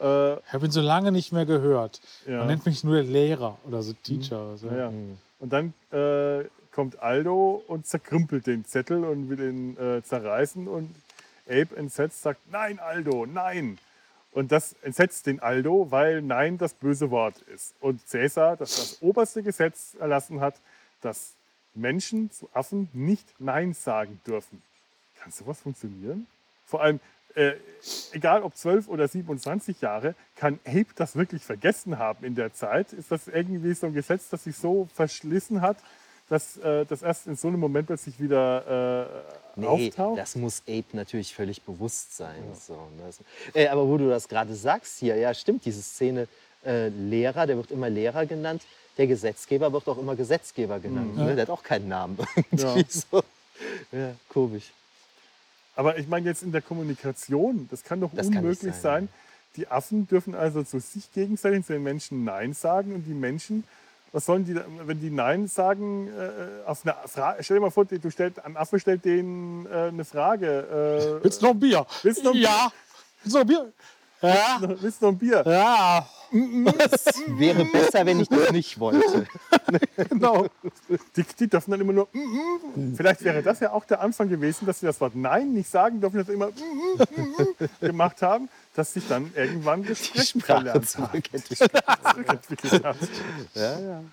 Äh, Ich habe ihn so lange nicht mehr gehört. Ja. Man nennt mich nur Lehrer oder so Teacher. Oder so. ja. Mhm. Und dann äh, kommt Aldo und zerkrümpelt den Zettel und will ihn äh, zerreißen. Und Abe entsetzt sagt, nein, Aldo, nein. Und das entsetzt den Aldo, weil Nein das böse Wort ist. Und Cäsar, das das oberste Gesetz erlassen hat, dass Menschen zu Affen nicht Nein sagen dürfen. Kann sowas funktionieren? Vor allem, äh, egal ob 12 oder 27 Jahre, kann Abe das wirklich vergessen haben in der Zeit? Ist das irgendwie so ein Gesetz, das sich so verschlissen hat, dass äh, das erst in so einem Moment plötzlich wieder äh, Nee, auftaucht? das muss Ape natürlich völlig bewusst sein. So, ne? Das- äh, aber wo du das gerade sagst hier, ja stimmt, diese Szene äh, Lehrer, der wird immer Lehrer genannt. Der Gesetzgeber wird auch immer Gesetzgeber genannt. Ne? Der hat auch keinen Namen. Ja. so. ja, komisch. Aber ich meine jetzt in der Kommunikation, das kann doch Das kann unmöglich sein, sein, Die Affen dürfen also zu sich gegenseitig, zu den Menschen Nein sagen und die Menschen, was sollen die, wenn die Nein sagen, äh, auf eine Frage, stell dir mal vor, du stellst, ein Affe stellt denen äh, eine Frage. Äh, Willst du noch ein Bier? Willst du noch ein ja. Willst du noch ein Bier? Ja. willst du noch ein Bier? Ja. Wäre besser, wenn ich das nicht wollte. Genau. Die, die dürfen dann immer nur, mm, mm. vielleicht wäre das ja auch der Anfang gewesen, dass sie das Wort Nein nicht sagen dürfen, dass sie immer mm, mm, mm, mm gemacht haben, dass sich dann irgendwann Sprache verlernt zurückentwickelt. haben. Ja, ja.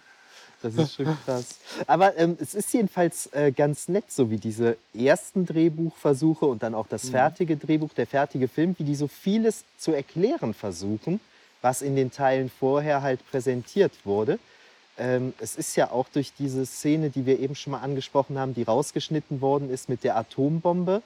Das ist schon krass. Aber ähm, es ist jedenfalls äh, ganz nett, so wie diese ersten Drehbuchversuche und dann auch das fertige Drehbuch, der fertige Film, wie die so vieles zu erklären versuchen, was in den Teilen vorher halt präsentiert wurde. Ähm, es ist ja auch durch diese Szene, die wir eben schon mal angesprochen haben, die rausgeschnitten worden ist mit der Atombombe,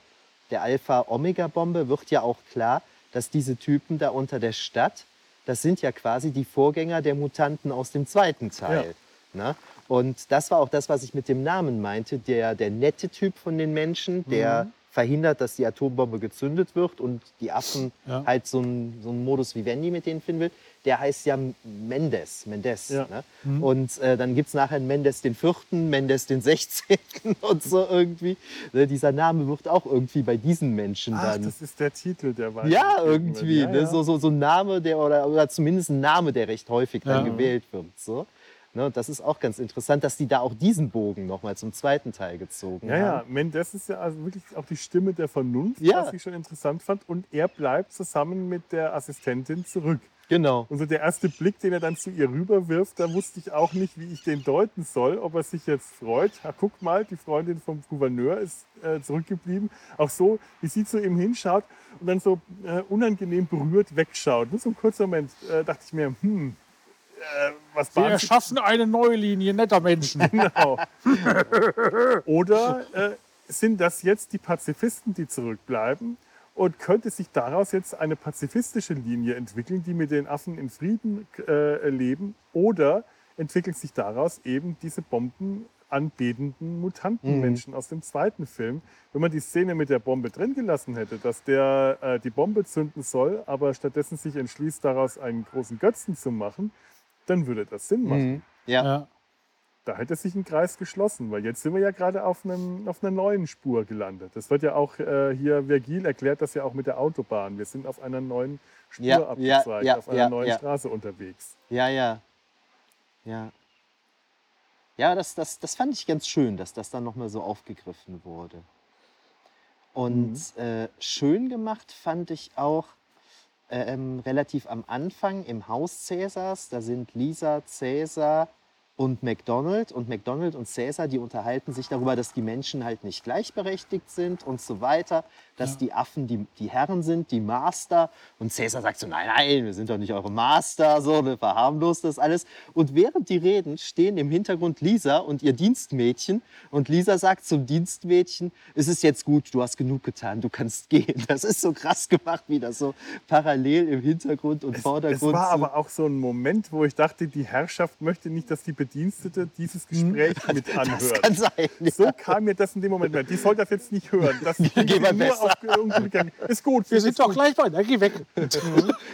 der Alpha-Omega-Bombe, wird ja auch klar, dass diese Typen da unter der Stadt, das sind ja quasi die Vorgänger der Mutanten aus dem zweiten Teil. Ne? Und das war auch das, was ich mit dem Namen meinte. Der, der nette Typ von den Menschen, der verhindert, dass die Atombombe gezündet wird und die Affen Ja. halt so einen so Modus vivendi mit denen finden will, der heißt ja Mendes. Mendes Ja. ne? Und äh, dann gibt es nachher Mendes den vierten, Mendes den 16. und so irgendwie. Ne, dieser Name wird auch irgendwie bei diesen Menschen Ach, dann. das ist der Titel, der war. Ja, irgendwie. Ja, Ne? So, so, so ein Name, der, oder, oder zumindest ein Name, der recht häufig dann gewählt wird. So. Ne? Das ist auch ganz interessant, dass die da auch diesen Bogen nochmal zum zweiten Teil gezogen Ja, ja, haben. Mendes ist ja also wirklich auch die Stimme der Vernunft, Ja. was ich schon interessant fand. Und er bleibt zusammen mit der Assistentin zurück. Genau. Und so der erste Blick, den er dann zu ihr rüberwirft, da wusste ich auch nicht, wie ich den deuten soll. Ob er sich jetzt freut. Ja, guck mal, die Freundin vom Gouverneur ist äh, zurückgeblieben. Auch so, wie sie zu ihm hinschaut und dann so äh, unangenehm berührt wegschaut. Nur so ein kurzer Moment äh, dachte ich mir, hm, äh, was Wir bahnt sich erschaffen eine neue Linie netter Menschen. Genau. Oder äh, sind das jetzt die Pazifisten, die zurückbleiben? Und könnte sich daraus jetzt eine pazifistische Linie entwickeln, die mit den Affen in Frieden äh, leben? Oder entwickelt sich daraus eben diese bombenanbetenden Mutantenmenschen aus dem zweiten Film? Wenn man die Szene mit der Bombe drin gelassen hätte, dass der äh, die Bombe zünden soll, aber stattdessen sich entschließt, daraus einen großen Götzen zu machen, dann würde das Sinn machen. Mhm. Ja. Ja. Da hätte sich ein Kreis geschlossen, weil jetzt sind wir ja gerade auf, einem, auf einer neuen Spur gelandet. Das wird ja auch äh, hier, Vergil erklärt das ja auch mit der Autobahn. Wir sind auf einer neuen Spur Ja, ja, abgezweigt, ja, auf einer ja, neuen ja. Straße unterwegs. Ja, ja. Ja. Ja, das, das, das fand ich ganz schön, dass das dann nochmal so aufgegriffen wurde. Und äh, schön gemacht fand ich auch ähm, relativ am Anfang im Haus Cäsars. Da sind Lisa, Cäsar und McDonald. Und McDonald und Cäsar, die unterhalten sich darüber, dass die Menschen halt nicht gleichberechtigt sind und so weiter. Dass Ja. die Affen die, die Herren sind, die Master. Und Cäsar sagt so, nein, nein, wir sind doch nicht eure Master, so, ne, verharmlost das alles. Und während die reden, stehen im Hintergrund Lisa und ihr Dienstmädchen. Und Lisa sagt zum Dienstmädchen, es ist jetzt gut, du hast genug getan, du kannst gehen. Das ist so krass gemacht, wie das so parallel im Hintergrund und Es Vordergrund war so- aber auch so ein Moment, wo ich dachte, die Herrschaft möchte nicht, dass die Bedienstete dieses Gespräch mit Hm. Das anhört. kann sein. Ja. So kam mir das in dem Moment. Die soll das jetzt nicht hören. Das geh mal nur besser. auf irgendwie- Ist gut. Wir sind doch gut. gleich bei. Geh weg.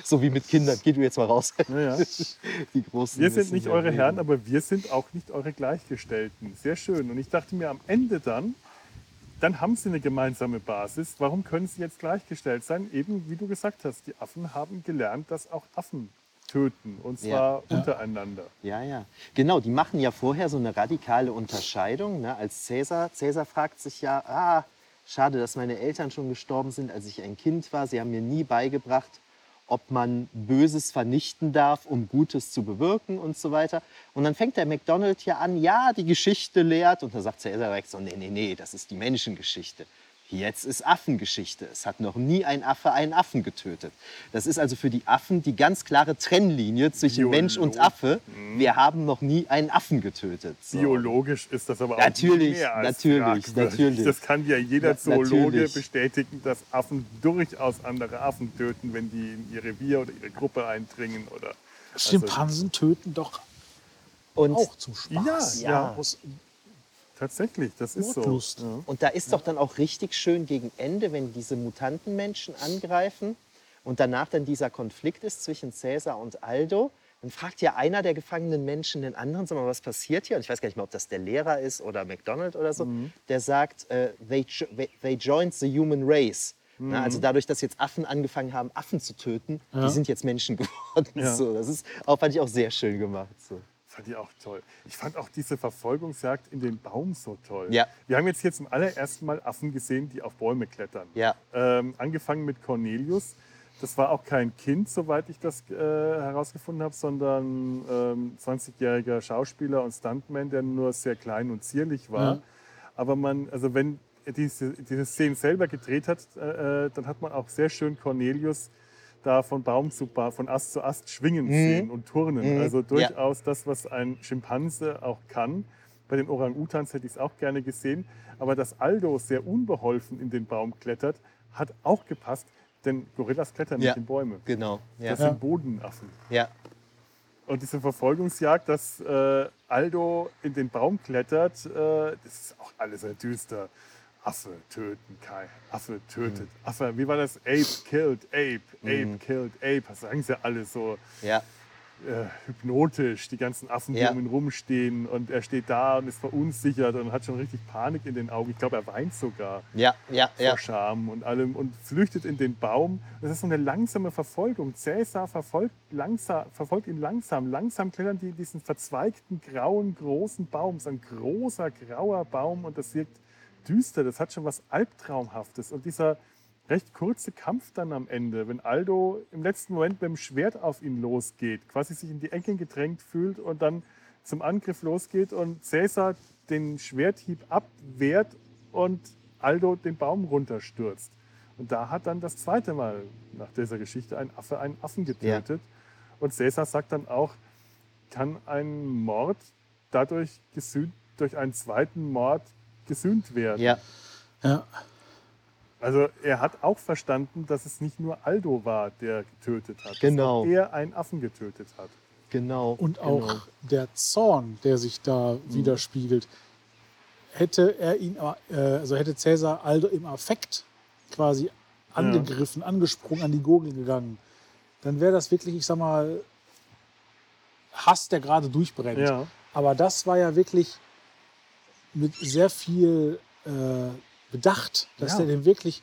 So wie mit Kindern. Geh du jetzt mal raus. Ja, ja. Die Großen Wir sind nicht ja eure. Herren, aber wir sind auch nicht eure Gleichgestellten. Sehr schön. Und ich dachte mir am Ende dann, dann haben sie eine gemeinsame Basis. Warum können sie jetzt gleichgestellt sein? Eben wie du gesagt hast, die Affen haben gelernt, dass auch Affen töten. Und zwar Ja. untereinander. Ja, ja. Genau, die machen ja vorher so eine radikale Unterscheidung. Ne? Als Cäsar, Cäsar fragt sich ja, ah, schade, dass meine Eltern schon gestorben sind, als ich ein Kind war. Sie haben mir nie beigebracht, ob man Böses vernichten darf, um Gutes zu bewirken und so weiter. Und dann fängt der McDonald ja an, ja, die Geschichte lehrt. Und da sagt Cäsar direkt so, nee, nee, nee, das ist die Menschengeschichte. Jetzt ist Affengeschichte. Es hat noch nie ein Affe einen Affen getötet. Das ist also für die Affen die ganz klare Trennlinie zwischen Mensch und Affe. Wir haben noch nie einen Affen getötet. So. Biologisch ist das aber auch Natürlich, mehr als natürlich, fragwürdig. natürlich. Das kann ja jeder Zoologe natürlich. bestätigen, dass Affen durchaus andere Affen töten, wenn die in ihr Revier oder ihre Gruppe eindringen. Oder Schimpansen töten doch Und, auch zum Spaß. Ja, ja. Aus tatsächlich, das ist so. Mordlust. Ja. und da ist doch dann auch richtig schön gegen Ende, wenn diese Mutantenmenschen angreifen und danach dann dieser Konflikt ist zwischen Cäsar und Aldo, dann fragt ja einer der gefangenen Menschen den anderen, sag mal, was passiert hier? Und ich weiß gar nicht mehr, ob das der Lehrer ist oder McDonald oder so. Der sagt, äh, they, jo- they joined the human race. Na, also dadurch, dass jetzt Affen angefangen haben, Affen zu töten, die sind jetzt Menschen geworden. Ja. So, das ist auch, fand ich auch sehr schön gemacht. So. Fand ich auch toll. Ich fand auch diese Verfolgungsjagd in den Baum so toll. Ja. Wir haben jetzt hier zum allerersten Mal Affen gesehen, die auf Bäume klettern. Ja. Ähm, angefangen mit Cornelius. Das war auch kein Kind, soweit ich das äh, herausgefunden habe, sondern ähm, 20-jähriger Schauspieler und Stuntman, der nur sehr klein und zierlich war. Ja. Aber man, also wenn er diese, diese Szene selber gedreht hat, äh, äh, dann hat man auch sehr schön Cornelius da von Baum zu Baum, von Ast zu Ast schwingen sehen und turnen. Mhm. Also Ja. durchaus das, was ein Schimpanse auch kann. Bei den Orang-Utans hätte ich es auch gerne gesehen. Aber dass Aldo sehr unbeholfen in den Baum klettert, hat auch gepasst. Denn Gorillas klettern Ja. nicht in Bäume. Genau. Ja. Das Ja. sind Bodenaffen. Ja. Und diese Verfolgungsjagd, dass äh, Aldo in den Baum klettert, äh, das ist auch alles sehr düster. Affe töten, Kai. Affe tötet. Affe, wie war das? Ape killed Ape. Ape killed Ape. Das sagen sie alle so ja. äh, hypnotisch. Die ganzen Affen, die Ja. um ihn rumstehen. Und er steht da und ist verunsichert und hat schon richtig Panik in den Augen. Ich glaube, er weint sogar Ja, ja, ja. vor Scham und allem und flüchtet in den Baum. Das ist so eine langsame Verfolgung. Cäsar verfolgt, langsam, verfolgt ihn langsam. Langsam klettern die diesen verzweigten, grauen, großen Baum. Es ist ein großer, grauer Baum und das wirkt düster. Das hat schon was Albtraumhaftes. Und dieser recht kurze Kampf dann am Ende, wenn Aldo im letzten Moment mit dem Schwert auf ihn losgeht, quasi sich in die Ecke gedrängt fühlt und dann zum Angriff losgeht und Cäsar den Schwerthieb abwehrt und Aldo den Baum runterstürzt. Und da hat dann das zweite Mal nach dieser Geschichte ein Affe einen Affen getötet. Und Cäsar sagt dann auch, kann ein Mord dadurch gesühnt, durch einen zweiten Mord gesühnt werden. Ja. Ja. Also er hat auch verstanden, dass es nicht nur Aldo war, der getötet hat, Genau. dass er einen Affen getötet hat. Genau. Und auch Genau. der Zorn, der sich da widerspiegelt, hätte er ihn, äh, also hätte Cäsar Aldo im Affekt quasi angegriffen, angesprungen, an die Gurgel gegangen, dann wäre das wirklich, ich sag mal, Hass, der gerade durchbrennt. Ja. Aber das war ja wirklich mit sehr viel äh, Bedacht, dass Ja. der dem wirklich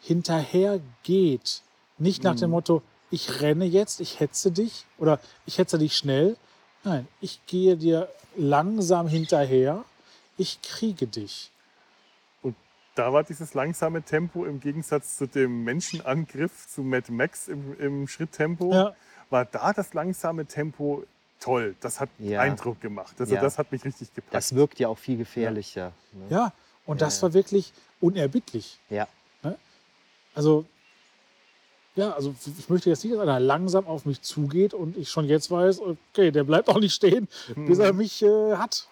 hinterher geht. Nicht nach Mhm. dem Motto, ich renne jetzt, ich hetze dich oder ich hetze dich schnell. Nein, ich gehe dir langsam hinterher, ich kriege dich. Und da war dieses langsame Tempo im Gegensatz zu dem Menschenangriff zu Mad Max im, im Schritttempo, Ja. war da das langsame Tempo toll. Das hat Ja. Eindruck gemacht. Also Ja. das hat mich richtig gepackt. Das wirkt ja auch viel gefährlicher. Ne? Ja, und Ja, das ja. war wirklich unerbittlich. Ja. Also, ja, also ich möchte jetzt nicht, dass einer langsam auf mich zugeht und ich schon jetzt weiß, okay, der bleibt auch nicht stehen, bis er mich äh, hat.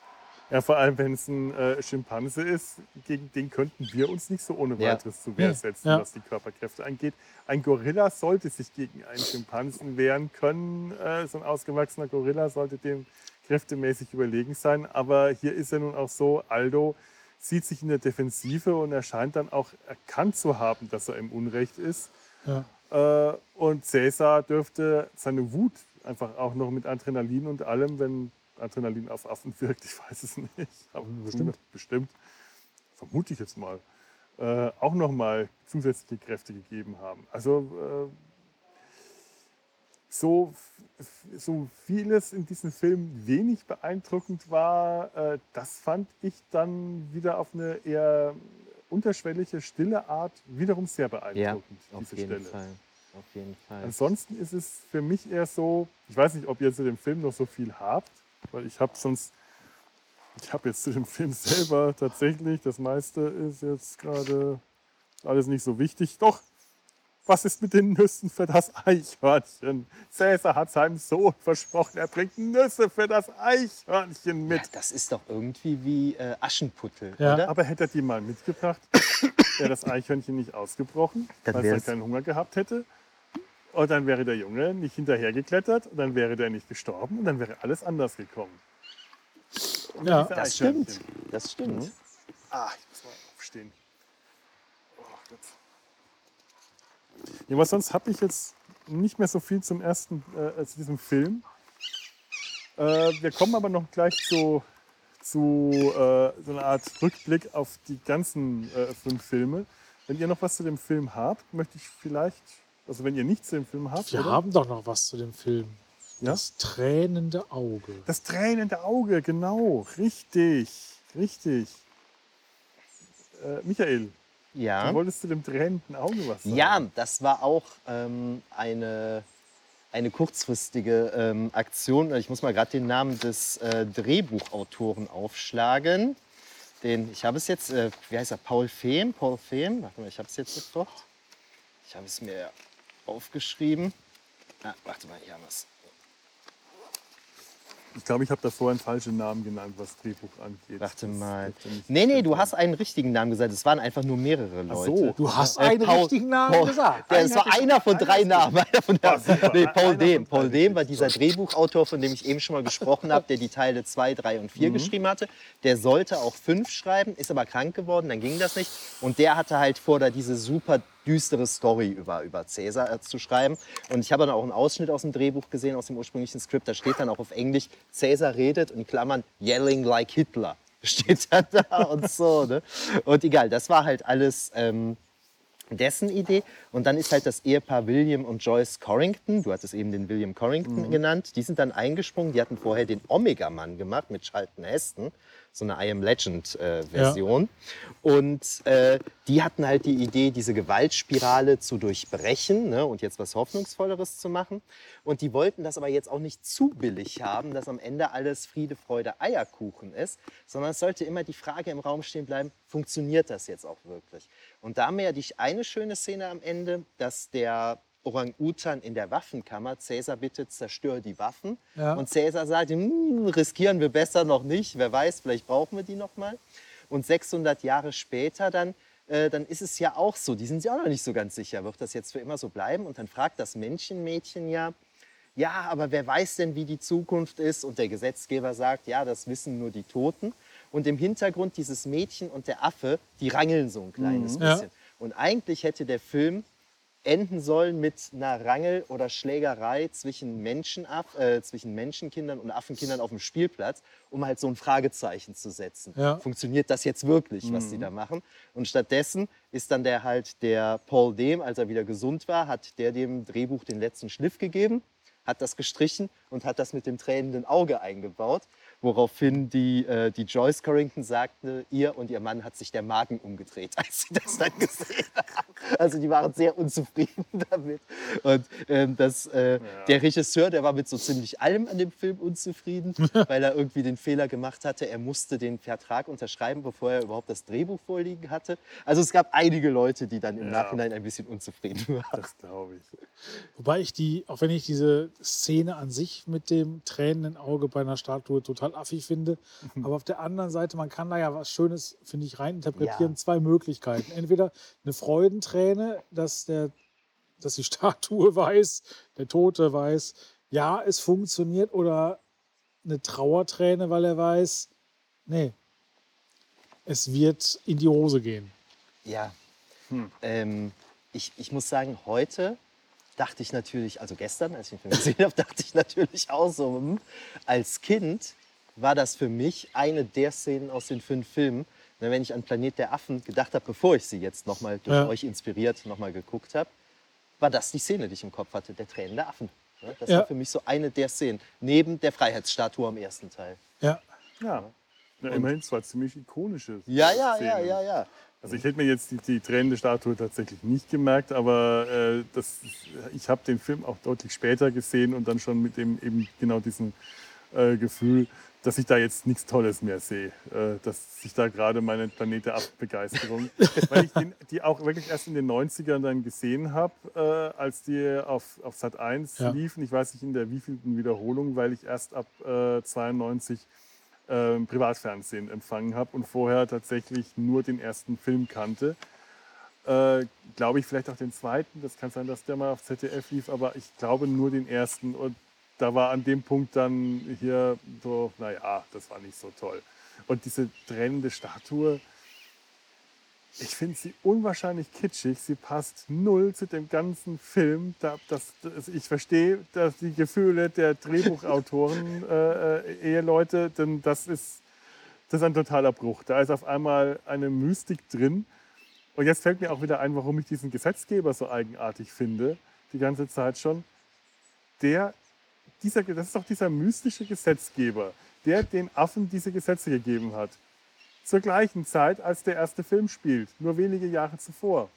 Ja, vor allem, wenn es ein äh, Schimpanse ist, gegen den könnten wir uns nicht so ohne Ja. weiteres zu Wehr Ja. setzen, Ja. was die Körperkräfte angeht. Ein Gorilla sollte sich gegen einen Schimpansen wehren können. Äh, so ein ausgewachsener Gorilla sollte dem kräftemäßig überlegen sein. Aber hier ist ja nun auch so, Aldo sieht sich in der Defensive und er scheint dann auch erkannt zu haben, dass er im Unrecht ist. Ja. Äh, und Cäsar dürfte seine Wut einfach auch noch mit Adrenalin und allem, wenn Adrenalin auf Affen wirkt, ich weiß es nicht, aber bestimmt, bestimmt vermute ich jetzt mal, äh, auch noch mal zusätzliche Kräfte gegeben haben. Also äh, so, so vieles in diesem Film wenig beeindruckend war, äh, das fand ich dann wieder auf eine eher unterschwellige, stille Art wiederum sehr Ja, beeindruckend, auf diese jeden Stelle. Fall. Auf jeden Fall. Ansonsten ist es für mich eher so, ich weiß nicht, ob ihr zu dem Film noch so viel habt, weil ich habe sonst, ich habe jetzt zu dem Film selber tatsächlich, das meiste ist jetzt gerade alles nicht so wichtig. Doch, was ist mit den Nüssen für das Eichhörnchen? Cäsar hat seinem Sohn versprochen, er bringt Nüsse für das Eichhörnchen ja, mit. das ist doch irgendwie wie äh, Aschenputtel, Ja. oder? Aber hätte er die mal mitgebracht, wäre das Eichhörnchen nicht ausgebrochen, weil es dann keinen Hunger gehabt hätte. Und dann wäre der Junge nicht hinterhergeklettert und dann wäre der nicht gestorben und dann wäre alles anders gekommen. Ja, Diese das stimmt. Das stimmt. Mhm. Ah, ich muss mal aufstehen. Oh Gott. Ja, aber sonst habe ich jetzt nicht mehr so viel zum ersten, äh, zu diesem Film. Äh, wir kommen aber noch gleich zu, zu äh, so einer Art Rückblick auf die ganzen äh, fünf Filme. Wenn ihr noch was zu dem Film habt, möchte ich vielleicht, also wenn ihr nichts zu dem Film habt, Wir oder? haben doch noch was zu dem Film. Ja? Das tränende Auge. Das tränende Auge, genau, richtig, richtig. Äh, Michael, Ja. du wolltest zu dem tränenden Auge was sagen? Ja, das war auch ähm, eine, eine kurzfristige ähm, Aktion. Ich muss mal gerade den Namen des äh, Drehbuchautoren aufschlagen. Den, ich habe es jetzt, äh, wie heißt er, Paul Fehm? Paul Fehm? Warte mal, ich habe es jetzt sofort. Ich habe es mir aufgeschrieben. Ah, warte mal, hier haben wir es. Ich glaube, ich habe davor einen falschen Namen genannt, was Drehbuch angeht. Warte mal. Nee, nee, du hast einen richtigen Namen gesagt. Es waren einfach nur mehrere Ach Leute. so. Du hast Äh, einen Paul- richtigen Namen Paul, gesagt. Der, es war Einer- von drei Namen. Einer von der, nee, Paul Dehm. Paul Dehm war dieser. Drehbuchautor, von dem ich eben schon mal gesprochen habe, der die Teile 2, 3 und Mhm. 4 geschrieben hatte. Der sollte auch 5 schreiben, ist aber krank geworden, dann ging das nicht. Und der hatte halt vor, da diese super düstere Story über, über Cäsar äh, zu schreiben. Und ich habe dann auch einen Ausschnitt aus dem Drehbuch gesehen, aus dem ursprünglichen Skript. Da steht dann auch auf Englisch, Cäsar redet, in Klammern, yelling like Hitler. Steht dann da und so. Ne? Und egal, das war halt alles ähm, dessen Idee. Und dann ist halt das Ehepaar William und Joyce Corrington, du hattest eben den William Corrington genannt, die sind dann eingesprungen. Die hatten vorher den Omega-Mann gemacht mit Charlton Heston, so eine I Am Legend-Version. Und äh, die hatten halt die Idee, diese Gewaltspirale zu durchbrechen ne, und jetzt was Hoffnungsvolleres zu machen. Und die wollten das aber jetzt auch nicht zu billig haben, dass am Ende alles Friede, Freude, Eierkuchen ist, sondern es sollte immer die Frage im Raum stehen bleiben, funktioniert das jetzt auch wirklich? Und da ja die eine schöne Szene am Ende, dass der Orang-Utan in der Waffenkammer Cäsar bittet, zerstöre die Waffen. Ja. Und Cäsar sagt, "Hm, riskieren wir besser noch nicht, wer weiß, vielleicht brauchen wir die noch mal. Und 600 Jahre später dann, äh, dann ist es ja auch so, die sind sich auch noch nicht so ganz sicher, wird das jetzt für immer so bleiben? Und dann fragt das Menschenmädchen ja, ja, aber wer weiß denn, wie die Zukunft ist? Und der Gesetzgeber sagt, ja, das wissen nur die Toten. Und im Hintergrund dieses Mädchen und der Affe, die rangeln so ein kleines Ja. bisschen. Und eigentlich hätte der Film enden sollen mit einer Rangel- oder Schlägerei zwischen, Menschenaff, äh, zwischen Menschenkindern und Affenkindern auf dem Spielplatz, um halt so ein Fragezeichen zu setzen. Ja. Funktioniert das jetzt wirklich, was die da machen? Und stattdessen ist dann der halt der Paul Dehm, als er wieder gesund war, hat der dem Drehbuch den letzten Schliff gegeben, hat das gestrichen und hat das mit dem tränenden Auge eingebaut. Woraufhin die, äh, die Joyce Corrington sagte, ihr und ihr Mann hat sich der Magen umgedreht, als sie das dann gesehen haben. Also die waren sehr unzufrieden damit. Und ähm, das, äh, der Regisseur, der war mit so ziemlich allem an dem Film unzufrieden, weil er irgendwie den Fehler gemacht hatte, er musste den Vertrag unterschreiben, bevor er überhaupt das Drehbuch vorliegen hatte. Also es gab einige Leute, die dann im Ja. Nachhinein ein bisschen unzufrieden waren. Das glaube ich. Wobei ich die, auch wenn ich diese Szene an sich mit dem tränenden Auge bei einer Statue total affig finde, aber auf der anderen Seite, man kann da ja was Schönes, finde ich, reininterpretieren. Ja. Zwei Möglichkeiten. Entweder eine Freudenträne, dass, der, dass die Statue weiß, der Tote weiß, ja, es funktioniert, oder eine Trauerträne, weil er weiß, nee, es wird in die Hose gehen. Ja. Ähm, ich, ich muss sagen, heute dachte ich natürlich, also gestern, als ich den Film gesehen habe, dachte ich natürlich auch so, hm, als Kind war das für mich eine der Szenen aus den fünf Filmen, ne, wenn ich an Planet der Affen gedacht habe, bevor ich sie jetzt nochmal durch Ja. euch inspiriert nochmal geguckt habe, war das die Szene, die ich im Kopf hatte, der Tränen der Affen. Ne, Das Ja. war für mich so eine der Szenen, neben der Freiheitsstatue am ersten Teil. Ja. Ja. ja immerhin zwar ziemlich ikonische Ja, ja, ja, Szenen. ja, ja. Also ich hätte mir jetzt die, die tränende Statue tatsächlich nicht gemerkt, aber äh, das, ich habe den Film auch deutlich später gesehen und dann schon mit dem eben genau diesem äh, Gefühl, dass ich da jetzt nichts Tolles mehr sehe. Äh, dass sich da gerade meine Planet der Affen-Begeisterung, weil ich den, die auch wirklich erst in den 90ern dann gesehen habe, äh, als die auf, auf Sat 1 Ja. liefen. Ich weiß nicht in der wievielten Wiederholung, weil ich erst ab äh, 92 ähm, Privatfernsehen empfangen habe und vorher tatsächlich nur den ersten Film kannte. Äh, glaube ich vielleicht auch den zweiten. Das kann sein, dass der mal auf ZDF lief, aber ich glaube nur den ersten. Und da war an dem Punkt dann hier so, naja, das war nicht so toll. Und diese trennende Statue, Ich finde sie unwahrscheinlich kitschig. Sie passt null zu dem ganzen Film. Da, das, das, ich verstehe dass die Gefühle der Drehbuchautoren, äh, äh, Eheleute, denn das ist, das ist ein totaler Bruch. Da ist auf einmal eine Mystik drin. Und jetzt fällt mir auch wieder ein, warum ich diesen Gesetzgeber so eigenartig finde, die ganze Zeit schon. Der, dieser, das ist doch dieser mystische Gesetzgeber, der den Affen diese Gesetze gegeben hat zur gleichen Zeit, als der erste Film spielt, nur wenige Jahre zuvor.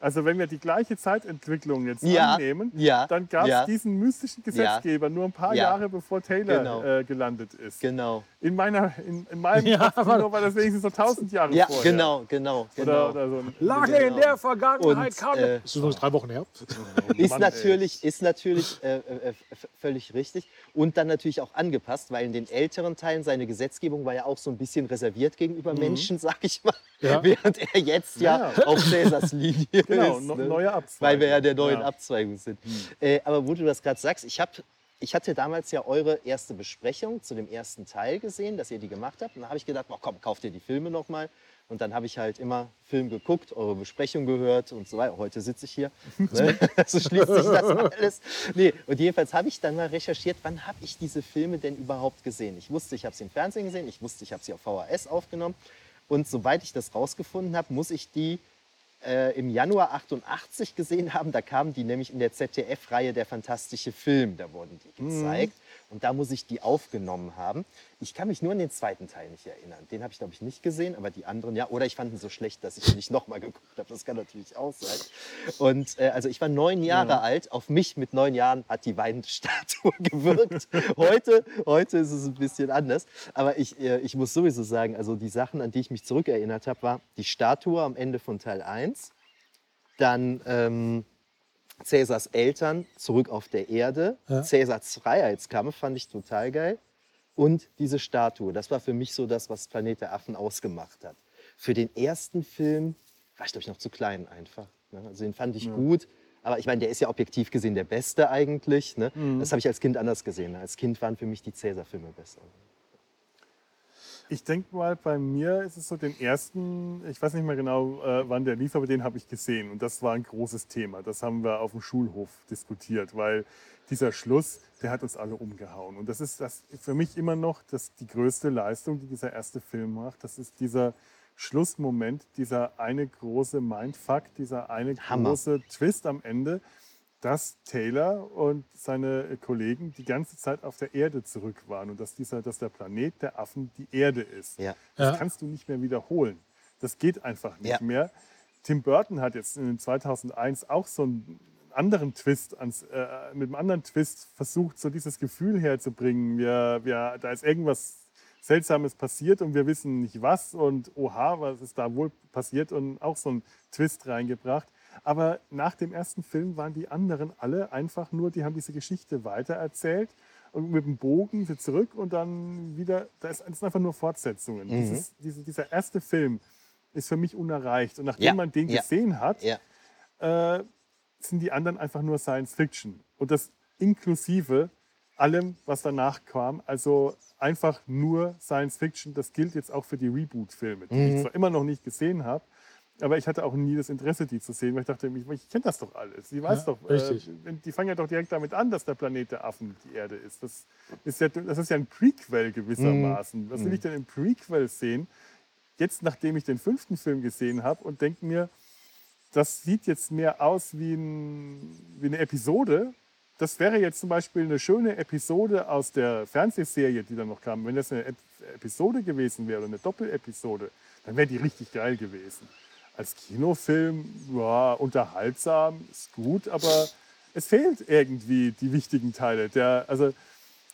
Also wenn wir die gleiche Zeitentwicklung jetzt Ja, annehmen, ja, dann gab es ja. diesen mystischen Gesetzgeber nur ein paar Ja. Jahre bevor Taylor Genau. äh, gelandet ist. Genau. In, meiner, in, in meinem Ja, Kopfkino war das wenigstens so tausend Jahre Ja, vorher. genau, genau, genau. Oder, oder so ein, Lange in der Vergangenheit Und, kam. äh, ist übrigens drei Wochen her. Ist Mann, ey. natürlich, ist natürlich äh, äh, völlig richtig und dann natürlich auch angepasst, weil in den älteren Teilen seine Gesetzgebung war ja auch so ein bisschen reserviert gegenüber Menschen, sag ich mal, Ja. während er jetzt ja, Mhm. Ja. auf Cäsars Linie Genau, ist. ne? neue Abzweigung. Weil wir ja der neuen Ja. Abzweigung sind. Äh, aber wo du das gerade sagst, ich, hab, ich hatte damals ja eure erste Besprechung zu dem ersten Teil gesehen, dass ihr die gemacht habt. Und da habe ich gedacht, boah, komm, kauft ihr die Filme noch mal. Und dann habe ich halt immer Film geguckt, eure Besprechung gehört und so weiter. Heute sitze ich hier. Ne? so schließt sich das alles. Nee, und jedenfalls habe ich dann mal recherchiert, wann habe ich diese Filme denn überhaupt gesehen? Ich wusste, ich habe sie im Fernsehen gesehen, ich wusste, ich habe sie auf VHS aufgenommen. Und soweit ich das rausgefunden habe, muss ich die äh, im Januar 88 gesehen haben. Da kamen die nämlich in der ZDF-Reihe Der fantastische Film. Da wurden die gezeigt. Und da muss ich die aufgenommen haben. Ich kann mich nur an den zweiten Teil nicht erinnern. Den habe ich, glaube ich, nicht gesehen, aber die anderen ja. Oder ich fand ihn so schlecht, dass ich ihn nicht nochmal geguckt habe. Das kann natürlich auch sein. Und äh, also ich war neun Jahre alt. Auf mich mit neun Jahren hat die weinende Statue gewirkt. heute, heute ist es ein bisschen anders. Aber ich, äh, ich muss sowieso sagen, also die Sachen, an die ich mich zurückerinnert habe, war die Statue am Ende von Teil 1. Dann ähm, Cäsars Eltern zurück auf der Erde. Ja. Cäsars Freiheitskampf fand ich total geil. Und diese Statue, das war für mich so das, was Planet der Affen ausgemacht hat. Für den ersten Film war ich, glaube ich, noch zu klein einfach. Ne? Also den fand ich gut. Aber ich meine, der ist ja objektiv gesehen der beste eigentlich. Ne? Das habe ich als Kind anders gesehen. Als Kind waren für mich die Cäsar-Filme besser. Ich denke mal, bei mir ist es so den ersten, ich weiß nicht mehr genau, äh, wann der lief, aber den habe ich gesehen. Und das war ein großes Thema. Das haben wir auf dem Schulhof diskutiert, weil dieser Schluss, der hat uns alle umgehauen. Und das ist das für mich immer noch das, die größte Leistung, die dieser erste Film macht. Das ist dieser Schlussmoment, dieser eine große Mindfuck, dieser eine Hammer. große Twist am Ende, dass Taylor und seine Kollegen die ganze Zeit auf der Erde zurück waren und dass, dieser, dass der Planet der Affen die Erde ist. Ja. Das Ja. kannst du nicht mehr wiederholen. Das geht einfach nicht Ja. mehr. Tim Burton hat jetzt in 2001 auch so einen anderen Twist, ans, äh, mit einem anderen Twist versucht, so dieses Gefühl herzubringen. Wir, wir, da ist irgendwas Seltsames passiert und wir wissen nicht was und oha, was ist da wohl passiert und auch so einen Twist reingebracht. Aber nach dem ersten Film waren die anderen alle einfach nur, die haben diese Geschichte weitererzählt und mit dem Bogen sie zurück und dann wieder, das sind einfach nur Fortsetzungen. Mhm. Dieses, diese, dieser erste Film ist für mich unerreicht. Und nachdem Ja, man den ja. gesehen hat, Ja. äh, sind die anderen einfach nur Science Fiction. Und das inklusive allem, was danach kam. Also einfach nur Science Fiction. Das gilt jetzt auch für die Reboot-Filme, die Mhm. ich zwar immer noch nicht gesehen habe. Aber ich hatte auch nie das Interesse, die zu sehen, weil ich dachte, ich, ich kenne das doch alles. Ich weiß Ja, doch. Äh, die fangen ja doch direkt damit an, dass der Planet der Affen die Erde ist. Das ist ja, das ist ja ein Prequel gewissermaßen. Was will ich denn im Prequel sehen? Jetzt, nachdem ich den fünften Film gesehen habe und denke mir, das sieht jetzt mehr aus wie, ein, wie eine Episode. Das wäre jetzt zum Beispiel eine schöne Episode aus der Fernsehserie, die dann noch kam. Wenn das eine Ep Episode gewesen wäre, oder eine Doppelepisode, dann wäre die richtig geil gewesen. Als Kinofilm, ja, unterhaltsam, ist gut, aber es fehlt irgendwie die wichtigen Teile. Der, also,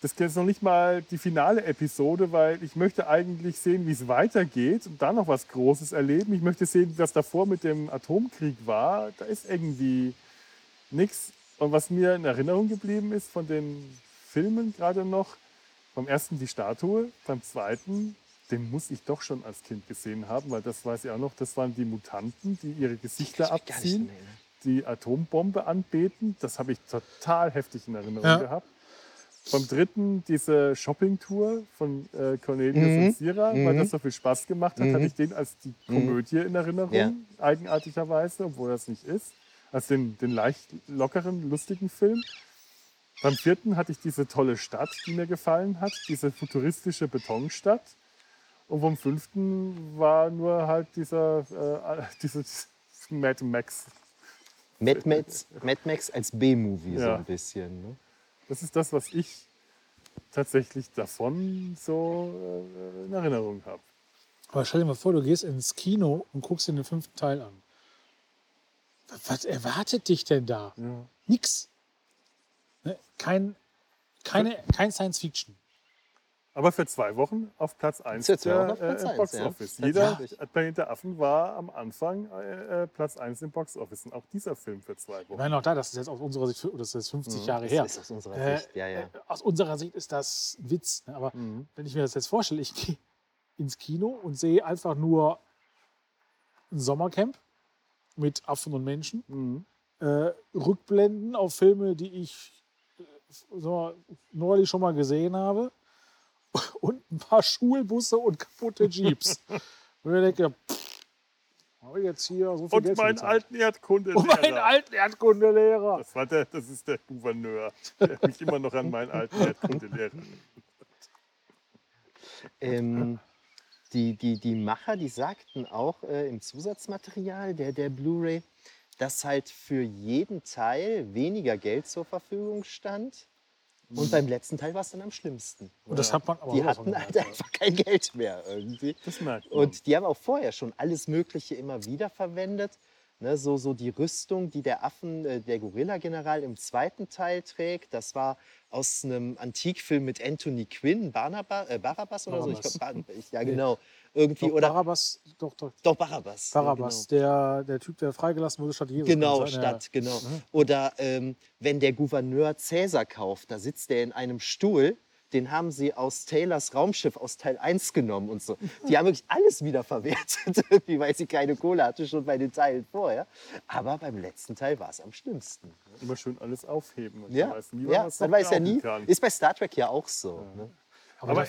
das ist noch nicht mal die finale Episode, weil ich möchte eigentlich sehen, wie es weitergeht und dann noch was Großes erleben. Ich möchte sehen, was davor mit dem Atomkrieg war. Da ist irgendwie nichts. Und was mir in Erinnerung geblieben ist von den Filmen gerade noch, beim ersten die Statue, beim zweiten, den muss ich doch schon als Kind gesehen haben, weil das weiß ich auch noch, das waren die Mutanten, die ihre Gesichter abziehen, erinnern. die Atombombe anbeten. Das habe ich total heftig in Erinnerung Ja. gehabt. Beim dritten diese Shoppingtour von äh, Cornelius Mhm. und Sira, weil Mhm. das so viel Spaß gemacht hat, Mhm. hatte ich den als die Komödie in Erinnerung, Ja. eigenartigerweise, obwohl das nicht ist. Als den, den leicht lockeren, lustigen Film. Beim vierten hatte ich diese tolle Stadt, die mir gefallen hat, diese futuristische Betonstadt. Und vom fünften war nur halt dieser, äh, dieses Mad Max. Mad Max, Mad Max als B-Movie so Ja. ein bisschen. Ne? Das ist das, was ich tatsächlich davon so äh, in Erinnerung habe. Aber stell dir mal vor, du gehst ins Kino und guckst dir den fünften Teil an. Was erwartet dich denn da? Ja. Nix. Ne? Kein, keine, kein Science Fiction. Aber für zwei Wochen auf Platz 1 Für zwei der Platz äh, im eins, Box ja. Office. Jeder Tatsächlich. Planet der Affen war am Anfang äh, äh, Platz 1 im Box Office. Und auch dieser Film für zwei Wochen. meine auch da, das ist jetzt aus unserer Sicht, das ist jetzt 50 Jahre Das her. ist aus unserer Äh, Sicht, ja, ja. äh, Aus unserer Sicht ist das Witz. Ne? Aber Mhm. wenn ich mir das jetzt vorstelle, ich gehe ins Kino und sehe einfach nur ein Sommercamp mit Affen und Menschen, Mhm. äh, Rückblenden auf Filme, die ich äh, so, neulich schon mal gesehen habe und ein paar Schulbusse und kaputte Jeeps. und ich denke, pff, habe ich jetzt hier so viel Und Geld meinen bezahlt? alten Erdkunde. und meinen alten Erdkundelehrer. Das, war der, das ist der Gouverneur, der mich immer noch an meinen alten Erdkundelehrer. Ähm, die, die, die Macher, die sagten auch äh, im Zusatzmaterial der, der Blu-ray, dass halt für jeden Teil weniger Geld zur Verfügung stand. Und beim letzten Teil war es dann am schlimmsten. Und das hat man aber Die hatten halt einfach kein Geld mehr irgendwie. Das merkt man. Und die haben auch vorher schon alles Mögliche immer wieder verwendet. Ne, so, so die Rüstung, die der Affen, äh, der Gorilla-General im zweiten Teil trägt, das war aus einem Antikfilm mit Anthony Quinn, Barnaba, äh, Barabbas oder so. Ich Barabbas. glaub, ja, genau. Irgendwie, Doch, oder Barabbas, doch, doch. doch Barabbas. ja, Barabbas, der, der Typ, der freigelassen wurde statt Jesus. Genau, ja. statt, genau. Oder ähm, wenn der Gouverneur Cäsar kauft, da sitzt er in einem Stuhl, den haben sie aus Taylors Raumschiff aus Teil 1 genommen und so. Die haben wirklich alles wiederverwertet, irgendwie, weil sie keine Kohle hatte, schon bei den Teilen vorher. Aber beim letzten Teil war es am schlimmsten. Immer schön alles aufheben. Und Ja, man weiß nie, ja man weiß ja nie. Kann. Ist bei Star Trek ja auch so. Ne? Aber, Aber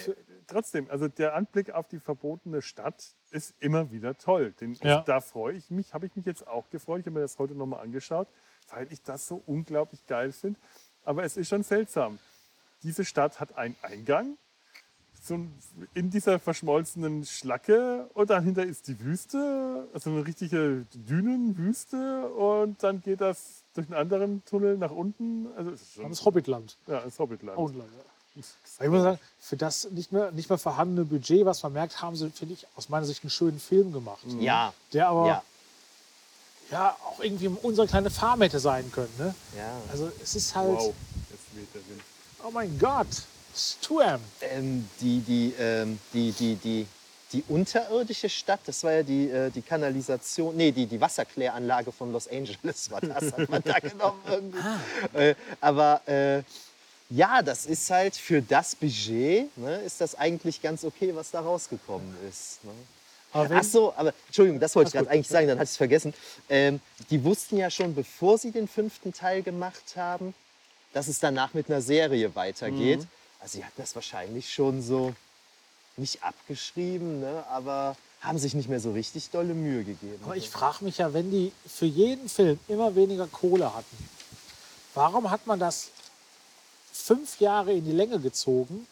trotzdem, also der Anblick auf die verbotene Stadt ist immer wieder toll. Den, Ja. Da freue ich mich, habe ich mich jetzt auch gefreut. Ich habe mir das heute nochmal angeschaut, weil ich das so unglaublich geil finde. Aber es ist schon seltsam. Diese Stadt hat einen Eingang so in dieser verschmolzenen Schlacke und dahinter ist die Wüste, also eine richtige Dünenwüste und dann geht das durch einen anderen Tunnel nach unten. Also es ist schon, das Hobbitland. ja, das Hobbitland. Auenland, ja. Ich muss sagen, für das nicht mehr, nicht mehr vorhandene Budget, was man merkt, haben sie, finde ich, aus meiner Sicht einen schönen Film gemacht. Ja, Der aber ja, ja. auch irgendwie unsere kleine Farm hätte sein können. Ne? ja. Also es ist halt, Wow, jetzt weht der Wind. Oh mein Gott, Stuam. Ähm, die, die, ähm, die, die, die, die unterirdische Stadt, das war ja die, äh, die Kanalisation, nee, die, die Wasserkläranlage von Los Angeles war das, hat man da genommen irgendwie. Äh, aber äh, ja, das ist halt für das Budget, ne, ist das eigentlich ganz okay, was da rausgekommen ist. Ne? Ach so, aber Entschuldigung, das wollte ich gerade eigentlich sagen, dann hatte ich es vergessen. Ähm, die wussten ja schon, bevor sie den fünften Teil gemacht haben, dass es danach mit einer Serie weitergeht. Also sie hatten das wahrscheinlich schon so nicht abgeschrieben, ne, aber haben sich nicht mehr so richtig dolle Mühe gegeben. aber ich frage mich ja, wenn die für jeden Film immer weniger Kohle hatten, warum hat man das fünf Jahre in die Länge gezogen,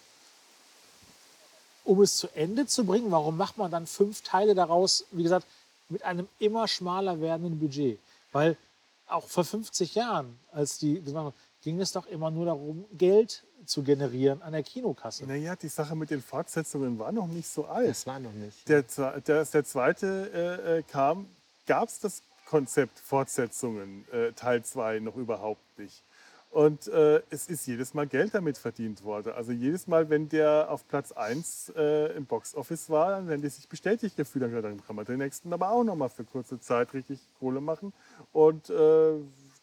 um es zu Ende zu bringen? Warum macht man dann fünf Teile daraus, wie gesagt, mit einem immer schmaler werdenden Budget? Weil auch vor 50 Jahren, als die ging es doch immer nur darum, Geld zu generieren an der Kinokasse. Naja, die Sache mit den Fortsetzungen war noch nicht so alt. das war noch nicht. Der, der, als der zweite äh, äh, kam, gab es das Konzept Fortsetzungen, äh, Teil 2, noch überhaupt nicht. Und äh, es ist jedes Mal Geld damit verdient worden. Also jedes Mal, wenn der auf Platz 1 äh, im Boxoffice war, dann werden die sich bestätigt gefühlt. Dann, dann kann man den nächsten aber auch noch mal für kurze Zeit richtig Kohle machen. Und äh,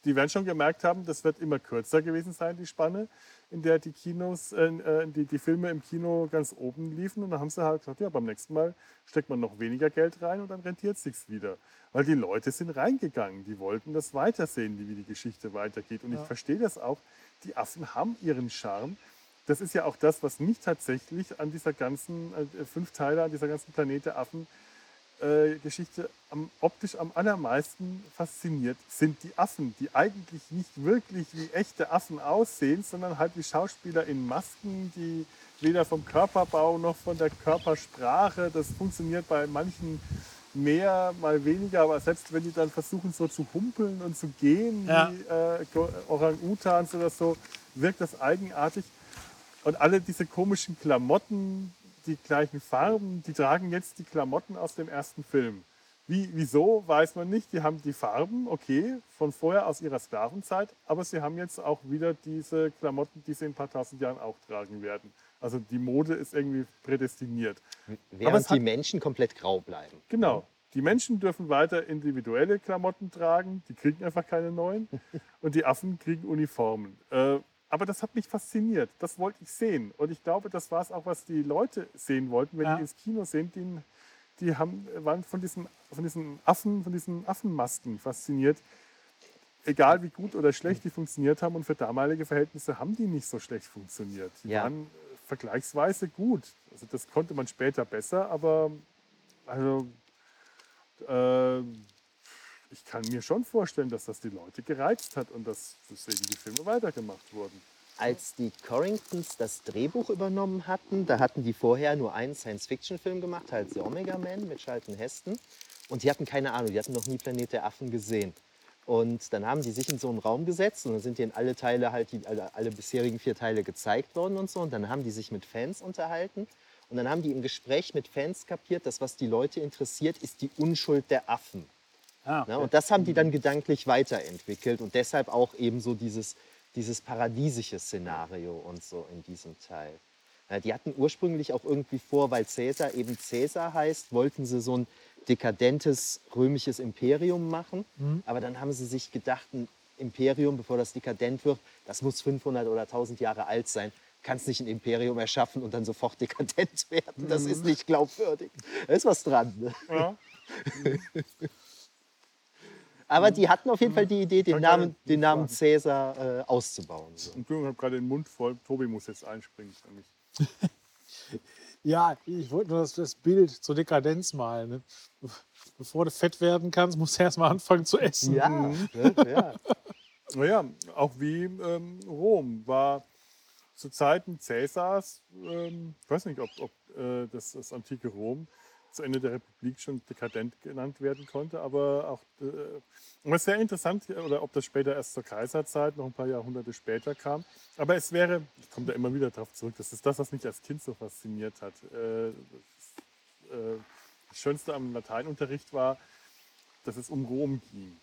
die werden schon gemerkt haben, das wird immer kürzer gewesen sein, die Spanne, in der die Kinos, äh, äh, die, die Filme im Kino ganz oben liefen. Und dann haben sie halt gesagt, ja, beim nächsten Mal steckt man noch weniger Geld rein und dann rentiert es sich wieder. Weil die Leute sind reingegangen, die wollten das weitersehen, wie die Geschichte weitergeht. Und ich verstehe das auch, die Affen haben ihren Charme. das ist ja auch das, was mich tatsächlich an dieser ganzen äh, fünf Teile, an dieser ganzen Planete Affen äh, Geschichte am, optisch am allermeisten fasziniert, sind die Affen, die eigentlich nicht wirklich wie echte Affen aussehen, sondern halt wie Schauspieler in Masken, die weder vom Körperbau noch von der Körpersprache, das funktioniert bei manchen mehr, mal weniger, aber selbst wenn die dann versuchen so zu humpeln und zu gehen, Ja. wie äh, Orang-Utans oder so, wirkt das eigenartig. Und alle diese komischen Klamotten, die gleichen Farben, die tragen jetzt die Klamotten aus dem ersten Film. Wie, wieso, weiß man nicht. Die haben die Farben, okay, von vorher aus ihrer Sklavenzeit, aber sie haben jetzt auch wieder diese Klamotten, die sie in ein paar tausend Jahren auch tragen werden. Also die Mode ist irgendwie prädestiniert. Während es hat- die Menschen komplett grau bleiben. Genau. Die Menschen dürfen weiter individuelle Klamotten tragen, die kriegen einfach keine neuen. Und die Affen kriegen Uniformen. Äh, aber das hat mich fasziniert. Das wollte ich sehen. Und ich glaube, das war es auch, was die Leute sehen wollten, wenn Ja. die ins Kino sind. Die, die haben, waren von diesen, von diesen Affen, von diesen Affenmasken fasziniert. Egal wie gut oder schlecht die funktioniert haben. Und für damalige Verhältnisse haben die nicht so schlecht funktioniert. Die Ja. waren äh, vergleichsweise gut. Also das konnte man später besser, aber also äh, ich kann mir schon vorstellen, dass das die Leute gereizt hat und dass deswegen die Filme weitergemacht wurden. Als die Corringtons das Drehbuch übernommen hatten, da hatten die vorher nur einen Science-Fiction-Film gemacht, halt The Omega Man mit Charlton Heston. Und die hatten keine Ahnung, die hatten noch nie Planet der Affen gesehen. Und dann haben die sich in so einen Raum gesetzt und dann sind denen alle Teile, halt die, alle, alle bisherigen vier Teile gezeigt worden und so. Und dann haben die sich mit Fans unterhalten. Und dann haben die im Gespräch mit Fans kapiert, dass was die Leute interessiert, ist die Unschuld der Affen. Ja. Ne? Und das haben die dann gedanklich weiterentwickelt und deshalb auch eben so dieses, dieses paradiesische Szenario und so in diesem Teil. Ja, die hatten ursprünglich auch irgendwie vor, weil Cäsar eben Cäsar heißt, wollten sie so ein dekadentes römisches Imperium machen. Aber dann haben sie sich gedacht, ein Imperium, bevor das dekadent wird, das muss 500 oder 1000 Jahre alt sein. Kannst nicht ein Imperium erschaffen und dann sofort dekadent werden. Das ist nicht glaubwürdig. Da ist was dran. Ne? Ja. Aber die hatten auf jeden Fall die Idee, den Namen, den Namen. Cäsar äh, auszubauen. So. Entschuldigung, ich habe gerade den Mund voll. Tobi muss jetzt einspringen für mich. Ja, ich wollte nur das, das Bild zur Dekadenz malen. Ne? Bevor du fett werden kannst, musst du erst mal anfangen zu essen. Ja, ne? ja. Naja, auch wie ähm, Rom war zu Zeiten Cäsars, ähm, ich weiß nicht, ob, ob äh, das, das antike Rom zu Ende der Republik schon dekadent genannt werden konnte, aber auch äh, ist sehr interessant, oder ob das später erst zur Kaiserzeit, noch ein paar Jahrhunderte später kam. Aber es wäre, ich komme da immer wieder drauf zurück, das ist das, was mich als Kind so fasziniert hat. Äh, das, äh, das Schönste am Lateinunterricht war, dass es um Rom ging.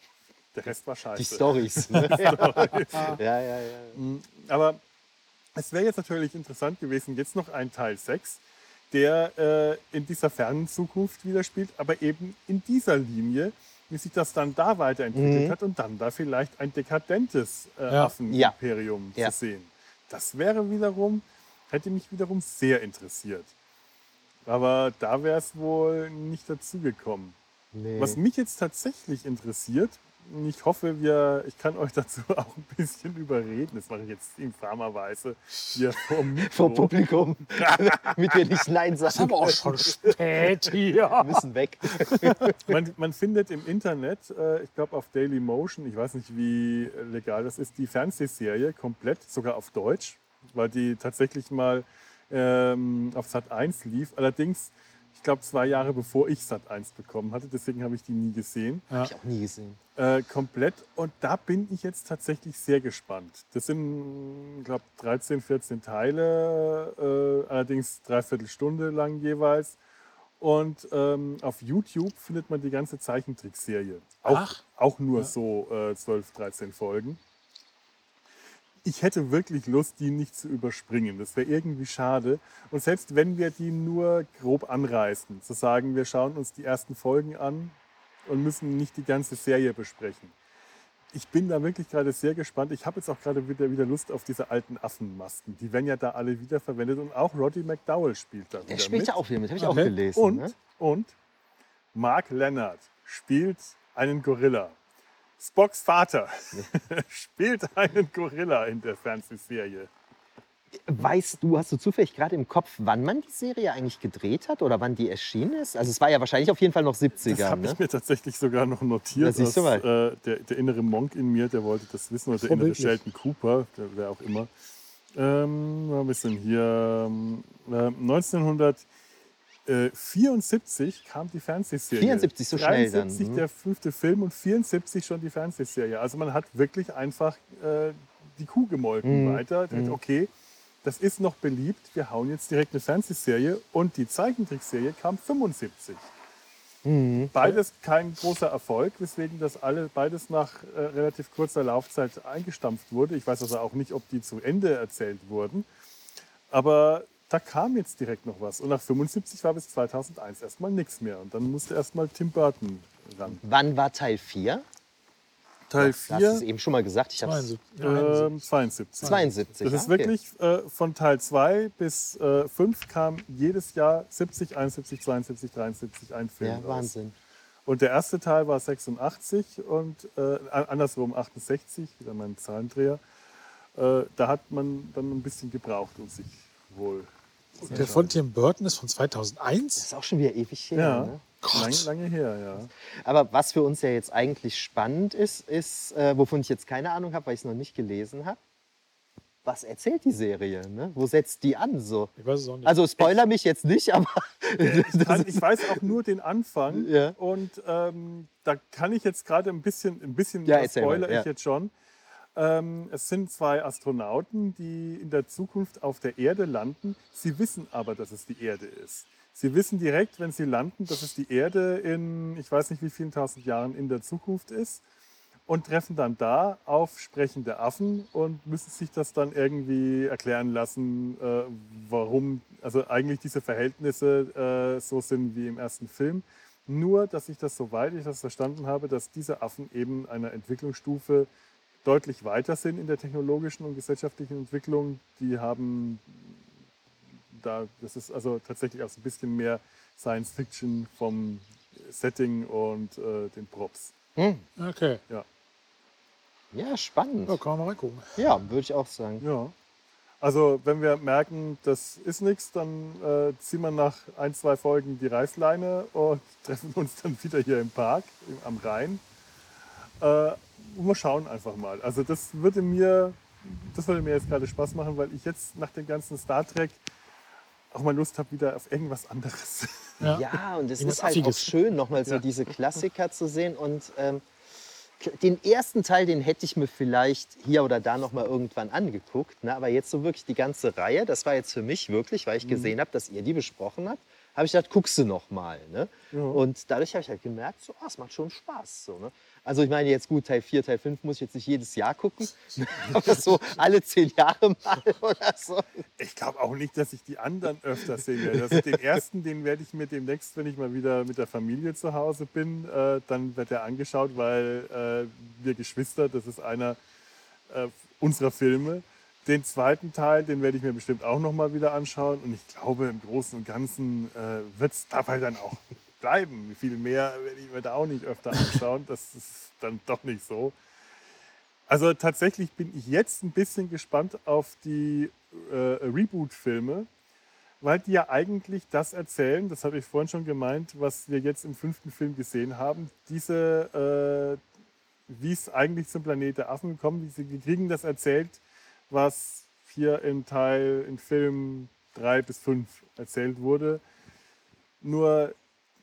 Der Rest war scheiße. Die Stories. Ne? ja, ja, ja. Aber es wäre jetzt natürlich interessant gewesen, jetzt noch ein Teil 6, der äh, in dieser fernen Zukunft wieder spielt, aber eben in dieser Linie, wie sich das dann da weiterentwickelt Mhm. hat und dann da vielleicht ein dekadentes äh, Ja. Affenimperium Ja. zu sehen. Das wäre wiederum, hätte mich wiederum sehr interessiert. Aber da wäre es wohl nicht dazu gekommen. Nee. Was mich jetzt tatsächlich interessiert, ich hoffe, wir, ich kann euch dazu auch ein bisschen überreden. Das mache ich jetzt infamerweise hier vom. Vor Publikum, damit wir nicht Nein Das ist sagen aber auch schon spät hier. Wir müssen weg. Man, man findet im Internet, äh, ich glaube auf Dailymotion, ich weiß nicht, wie legal das ist, die Fernsehserie komplett, sogar auf Deutsch, weil die tatsächlich mal ähm, auf Sat 1 lief. Allerdings, glaube, zwei Jahre bevor ich Sat 1 bekommen hatte, deswegen habe ich die nie gesehen. Hab ich auch nie gesehen. Äh, komplett. Und da bin ich jetzt tatsächlich sehr gespannt. Das sind, ich glaube, 13, 14 Teile, äh, allerdings dreiviertel Stunde lang jeweils. Und ähm, auf YouTube findet man die ganze Zeichentrickserie. Auch, Ach. auch nur Ja. so äh, 12, 13 Folgen. Ich hätte wirklich Lust, die nicht zu überspringen. Das wäre irgendwie schade. Und selbst wenn wir die nur grob anreißen, zu sagen, wir schauen uns die ersten Folgen an und müssen nicht die ganze Serie besprechen. Ich bin da wirklich gerade sehr gespannt. Ich habe jetzt auch gerade wieder, wieder Lust auf diese alten Affenmasken. Die werden ja da alle wiederverwendet und auch Roddy McDowell spielt da Der spielt mit. ja auch wieder mit, habe ich Okay. auch gelesen. Und, Ne? und Mark Leonard spielt einen Gorilla. Spocks Vater spielt einen Gorilla in der Fernsehserie. Weißt du, hast du zufällig gerade im Kopf, wann man die Serie eigentlich gedreht hat oder wann die erschienen ist? Also es war ja wahrscheinlich auf jeden Fall noch 70er. Das habe ne? ich mir tatsächlich sogar noch notiert. Du dass, äh, der, der innere Monk in mir, der wollte das wissen, oder der innere. Sheldon Cooper, der, wer auch immer. Ähm, es denn hier? Ähm, Äh, 1974 kam die Fernsehserie. 74, so schnell dann, 73 mhm. der fünfte Film und 74 schon die Fernsehserie. Also man hat wirklich einfach äh, die Kuh gemolken Mhm. weiter. Denkt, Okay, das ist noch beliebt, wir hauen jetzt direkt eine Fernsehserie und die Zeichentrickserie kam 75. Mhm. Beides kein großer Erfolg, weswegen das alle, beides nach äh, relativ kurzer Laufzeit eingestampft wurde. Ich weiß also auch nicht, ob die zu Ende erzählt wurden. Aber da kam jetzt direkt noch was. Und nach 75 war bis 2001 erstmal nichts mehr. Und dann musste erstmal Tim Burton ran. Wann war Teil 4? Teil Du hast es 4, eben schon mal gesagt. Ich hab's 72. Ja, ähm, 72. 72. Das ist okay. wirklich äh, von Teil 2 bis äh, 5 kam jedes Jahr 70, 71, 72, 73 ein Film Ja, raus. Wahnsinn. Und der erste Teil war 86 und äh, andersrum 68, wieder mein Zahlendreher. Äh, da hat man dann ein bisschen gebraucht, um sich wohl. Und der von Tim Burton ist von Das 2001. ist auch schon wieder ewig her. Ja, Ne? lange, lange her, ja. Aber was für uns ja jetzt eigentlich spannend ist, ist, äh, wovon ich jetzt keine Ahnung habe, weil ich es noch nicht gelesen habe. Was erzählt die Serie? Ne? Wo setzt die an? So? Ich weiß es auch nicht. Also spoiler mich jetzt nicht, aber Ich, kann, ich weiß auch nur den Anfang Ja. und ähm, da kann ich jetzt gerade ein bisschen, ein bisschen Ja, erzähl mal, spoiler ja. ich jetzt schon. Ähm, es sind zwei Astronauten, die in der Zukunft auf der Erde landen. Sie wissen aber, dass es die Erde ist. Sie wissen direkt, wenn sie landen, dass es die Erde in, ich weiß nicht wie vielen tausend Jahren in der Zukunft ist und treffen dann da auf sprechende Affen und müssen sich das dann irgendwie erklären lassen, äh, warum, also eigentlich diese Verhältnisse äh, so sind wie im ersten Film. Nur, dass ich das, soweit ich das verstanden habe, dass diese Affen eben einer Entwicklungsstufe deutlich weiter sind in der technologischen und gesellschaftlichen Entwicklung. Die haben da, das ist also tatsächlich auch so ein bisschen mehr Science Fiction vom Setting und äh, den Props. hm, Okay. ja, spannend. Ja, kann man mal reingucken. Ja, würde ich auch sagen. Ja. Also wenn wir merken, das ist nichts, dann äh, ziehen wir nach ein, zwei Folgen die Reißleine und treffen uns dann wieder hier im Park im- am Rhein. Äh, wir schauen einfach mal. Also das würde mir, das würde mir jetzt gerade Spaß machen, weil ich jetzt nach dem ganzen Star Trek auch mal Lust habe wieder auf irgendwas anderes. Ja. Ja, und es ist halt auch schön, nochmal so Ja. diese Klassiker zu sehen. Und ähm, den ersten Teil, den hätte ich mir vielleicht hier oder da nochmal irgendwann angeguckt. Ne? Aber jetzt so wirklich die ganze Reihe, das war jetzt für mich wirklich, Mhm. weil ich gesehen habe, dass ihr die besprochen habt, habe ich gedacht, guckst du nochmal. Ne? Ja. Und dadurch habe ich halt gemerkt, so, ah, es macht schon Spaß. So, ne? Also ich meine jetzt gut, Teil 4, Teil 5 muss ich jetzt nicht jedes Jahr gucken, aber so alle zehn Jahre mal oder so. Ich glaube auch nicht, dass ich die anderen öfter sehen werde. Also den ersten, den werde ich mir demnächst, wenn ich mal wieder mit der Familie zu Hause bin, äh, dann wird er angeschaut, weil äh, wir Geschwister, das ist einer äh, unserer Filme. Den zweiten Teil, den werde ich mir bestimmt auch noch mal wieder anschauen. Und ich glaube, im Großen und Ganzen äh, wird es dabei dann auch bleiben. Viel mehr werde ich mir da auch nicht öfter anschauen. Das ist dann doch nicht so. Also tatsächlich bin ich jetzt ein bisschen gespannt auf die äh, Reboot-Filme, weil die ja eigentlich das erzählen, das habe ich vorhin schon gemeint, was wir jetzt im fünften Film gesehen haben. Diese, äh, wie es eigentlich zum Planet der Affen gekommen ist, wir kriegen das erzählt, was hier im Teil, in Film 3 bis 5 erzählt wurde. Nur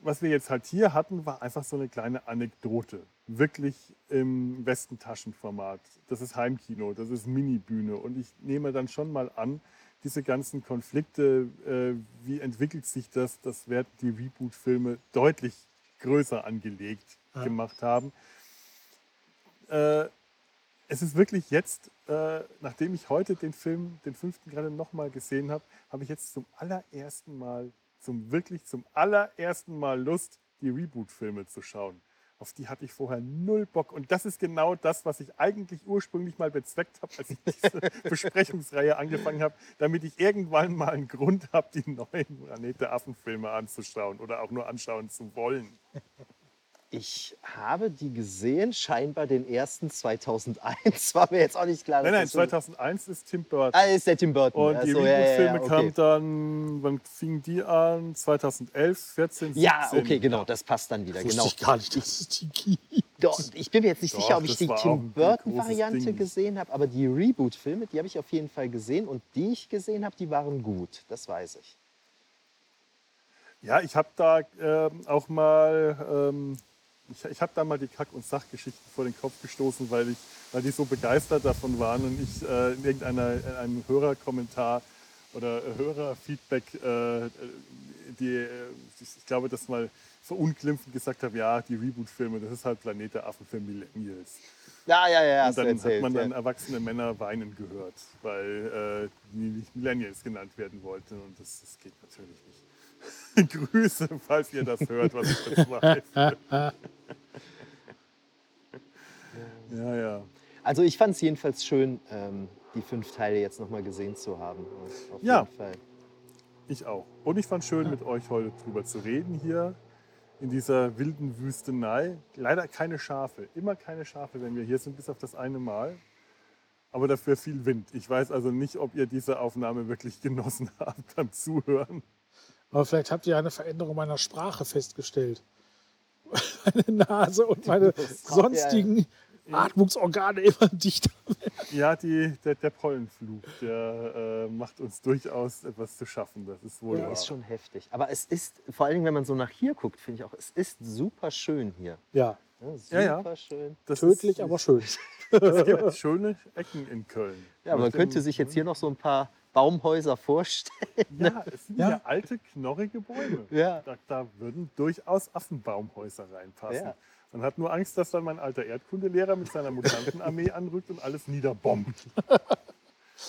was wir jetzt halt hier hatten, war einfach so eine kleine Anekdote. Wirklich im Westentaschenformat. Das ist Heimkino, das ist Minibühne. Und ich nehme dann schon mal an, diese ganzen Konflikte, äh, wie entwickelt sich das, das werden die Reboot-Filme deutlich größer angelegt Ja. gemacht haben. Äh, es ist wirklich jetzt, äh, nachdem ich heute den Film, den fünften gerade nochmal gesehen habe, habe ich jetzt zum allerersten Mal, zum wirklich zum allerersten Mal Lust, die Reboot-Filme zu schauen. Auf die hatte ich vorher null Bock. Und das ist genau das, was ich eigentlich ursprünglich mal bezweckt habe, als ich diese Besprechungsreihe angefangen habe, damit ich irgendwann mal einen Grund habe, die neuen Planet der Affen-Filme anzuschauen oder auch nur anschauen zu wollen. Ich habe die gesehen, scheinbar den ersten 2001. War mir jetzt auch nicht klar. Nein, nein, das schon- 2001 ist Tim Burton. Ah, ist der Tim Burton. Und Ach die so, ja, ja, Reboot-Filme ja, okay. kamen dann, wann fingen die an? 2011, 14, 17. Ja, okay, genau, das passt dann wieder. Wusste Genau. ich gar nicht, dass es die gibt. Doch, ich bin mir jetzt nicht Doch, sicher, ob ich die Tim Burton-Variante gesehen habe, aber die Reboot-Filme, die habe ich auf jeden Fall gesehen und die ich gesehen habe, die waren gut. Das weiß ich. Ja, ich habe da ähm, auch mal, ähm, ich, ich habe da mal die Kack- und Sachgeschichten vor den Kopf gestoßen, weil, ich, weil die so begeistert davon waren und ich äh, in irgendeiner in einem Hörerkommentar oder Hörerfeedback, äh, die, äh, ich, glaube, das mal verunglimpfend gesagt habe, ja, die Reboot-Filme, das ist halt Planet der Affen für Millennials. Ja, ja, ja, Und dann erzählt. hat man dann ja. erwachsene Männer weinen gehört, weil äh, die nicht Millennials genannt werden wollten. Und das, das geht natürlich nicht. Grüße, falls ihr das hört, was ich jetzt weiß. ja, ja. Also ich fand es jedenfalls schön, ähm, die fünf Teile jetzt nochmal gesehen zu haben. Auf Ja. jeden Fall. Ich auch. Und ich fand schön, mit euch heute drüber zu reden hier in dieser wilden Wüstenei. Leider keine Schafe. Immer keine Schafe, wenn wir hier sind, bis auf das eine Mal. Aber dafür viel Wind. Ich weiß also nicht, ob ihr diese Aufnahme wirklich genossen habt beim Zuhören. Aber vielleicht habt ihr eine Veränderung meiner Sprache festgestellt. Meine Nase und meine sonstigen Atmungsorgane immer dichter. Ja, die, der, der Pollenflug, der äh, macht uns durchaus etwas zu schaffen. Das ist wohl Ja, wahr. ist schon heftig. Aber es ist, vor allen Dingen, wenn man so nach hier guckt, finde ich auch, es ist super schön hier. Ja, Ja, Ja, ja. super schön. Das tödlich, ist, aber schön. Es gibt schöne Ecken in Köln. Ja, man könnte sich jetzt hier noch so ein paar Baumhäuser vorstellen. Ja, es sind Ja. ja alte, knorrige Bäume. Ja. Da, da würden durchaus Affenbaumhäuser reinpassen. Ja. Man hat nur Angst, dass dann mein alter Erdkundelehrer mit seiner Mutantenarmee anrückt und alles niederbombt.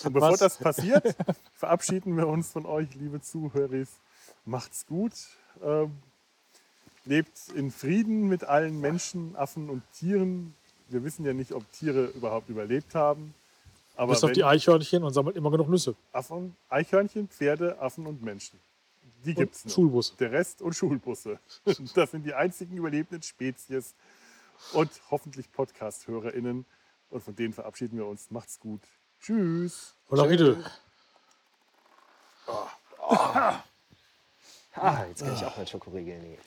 Und bevor Was? das passiert, verabschieden wir uns von euch, liebe Zuhörer. Macht's gut. Ähm, lebt in Frieden mit allen Menschen, Affen und Tieren. Wir wissen ja nicht, ob Tiere überhaupt überlebt haben. Aber Bis auf die Eichhörnchen und sammelt immer genug Nüsse. Affen, Eichhörnchen, Pferde, Affen und Menschen. Die Und gibt's noch. Schulbus. Der Rest und Schulbusse. Das sind die einzigen überlebenden Spezies und hoffentlich Podcast-HörerInnen. Und von denen verabschieden wir uns. Macht's gut. Tschüss. Oder Riedel. Ah, jetzt kann ich auch mal Schokoriegel nehmen.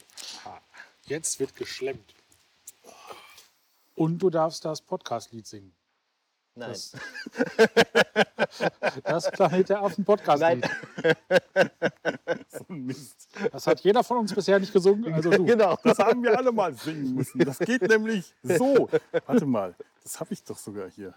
Jetzt wird geschlemmt. Und du darfst das Podcast-Lied singen. Nein. Das, das Planet der Affen Nein. Podcast-Lied. So ein Mist. Das hat jeder von uns bisher nicht gesungen, also du. genau. Das haben wir alle mal singen müssen. Das geht nämlich so. Warte mal, das habe ich doch sogar hier.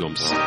Eine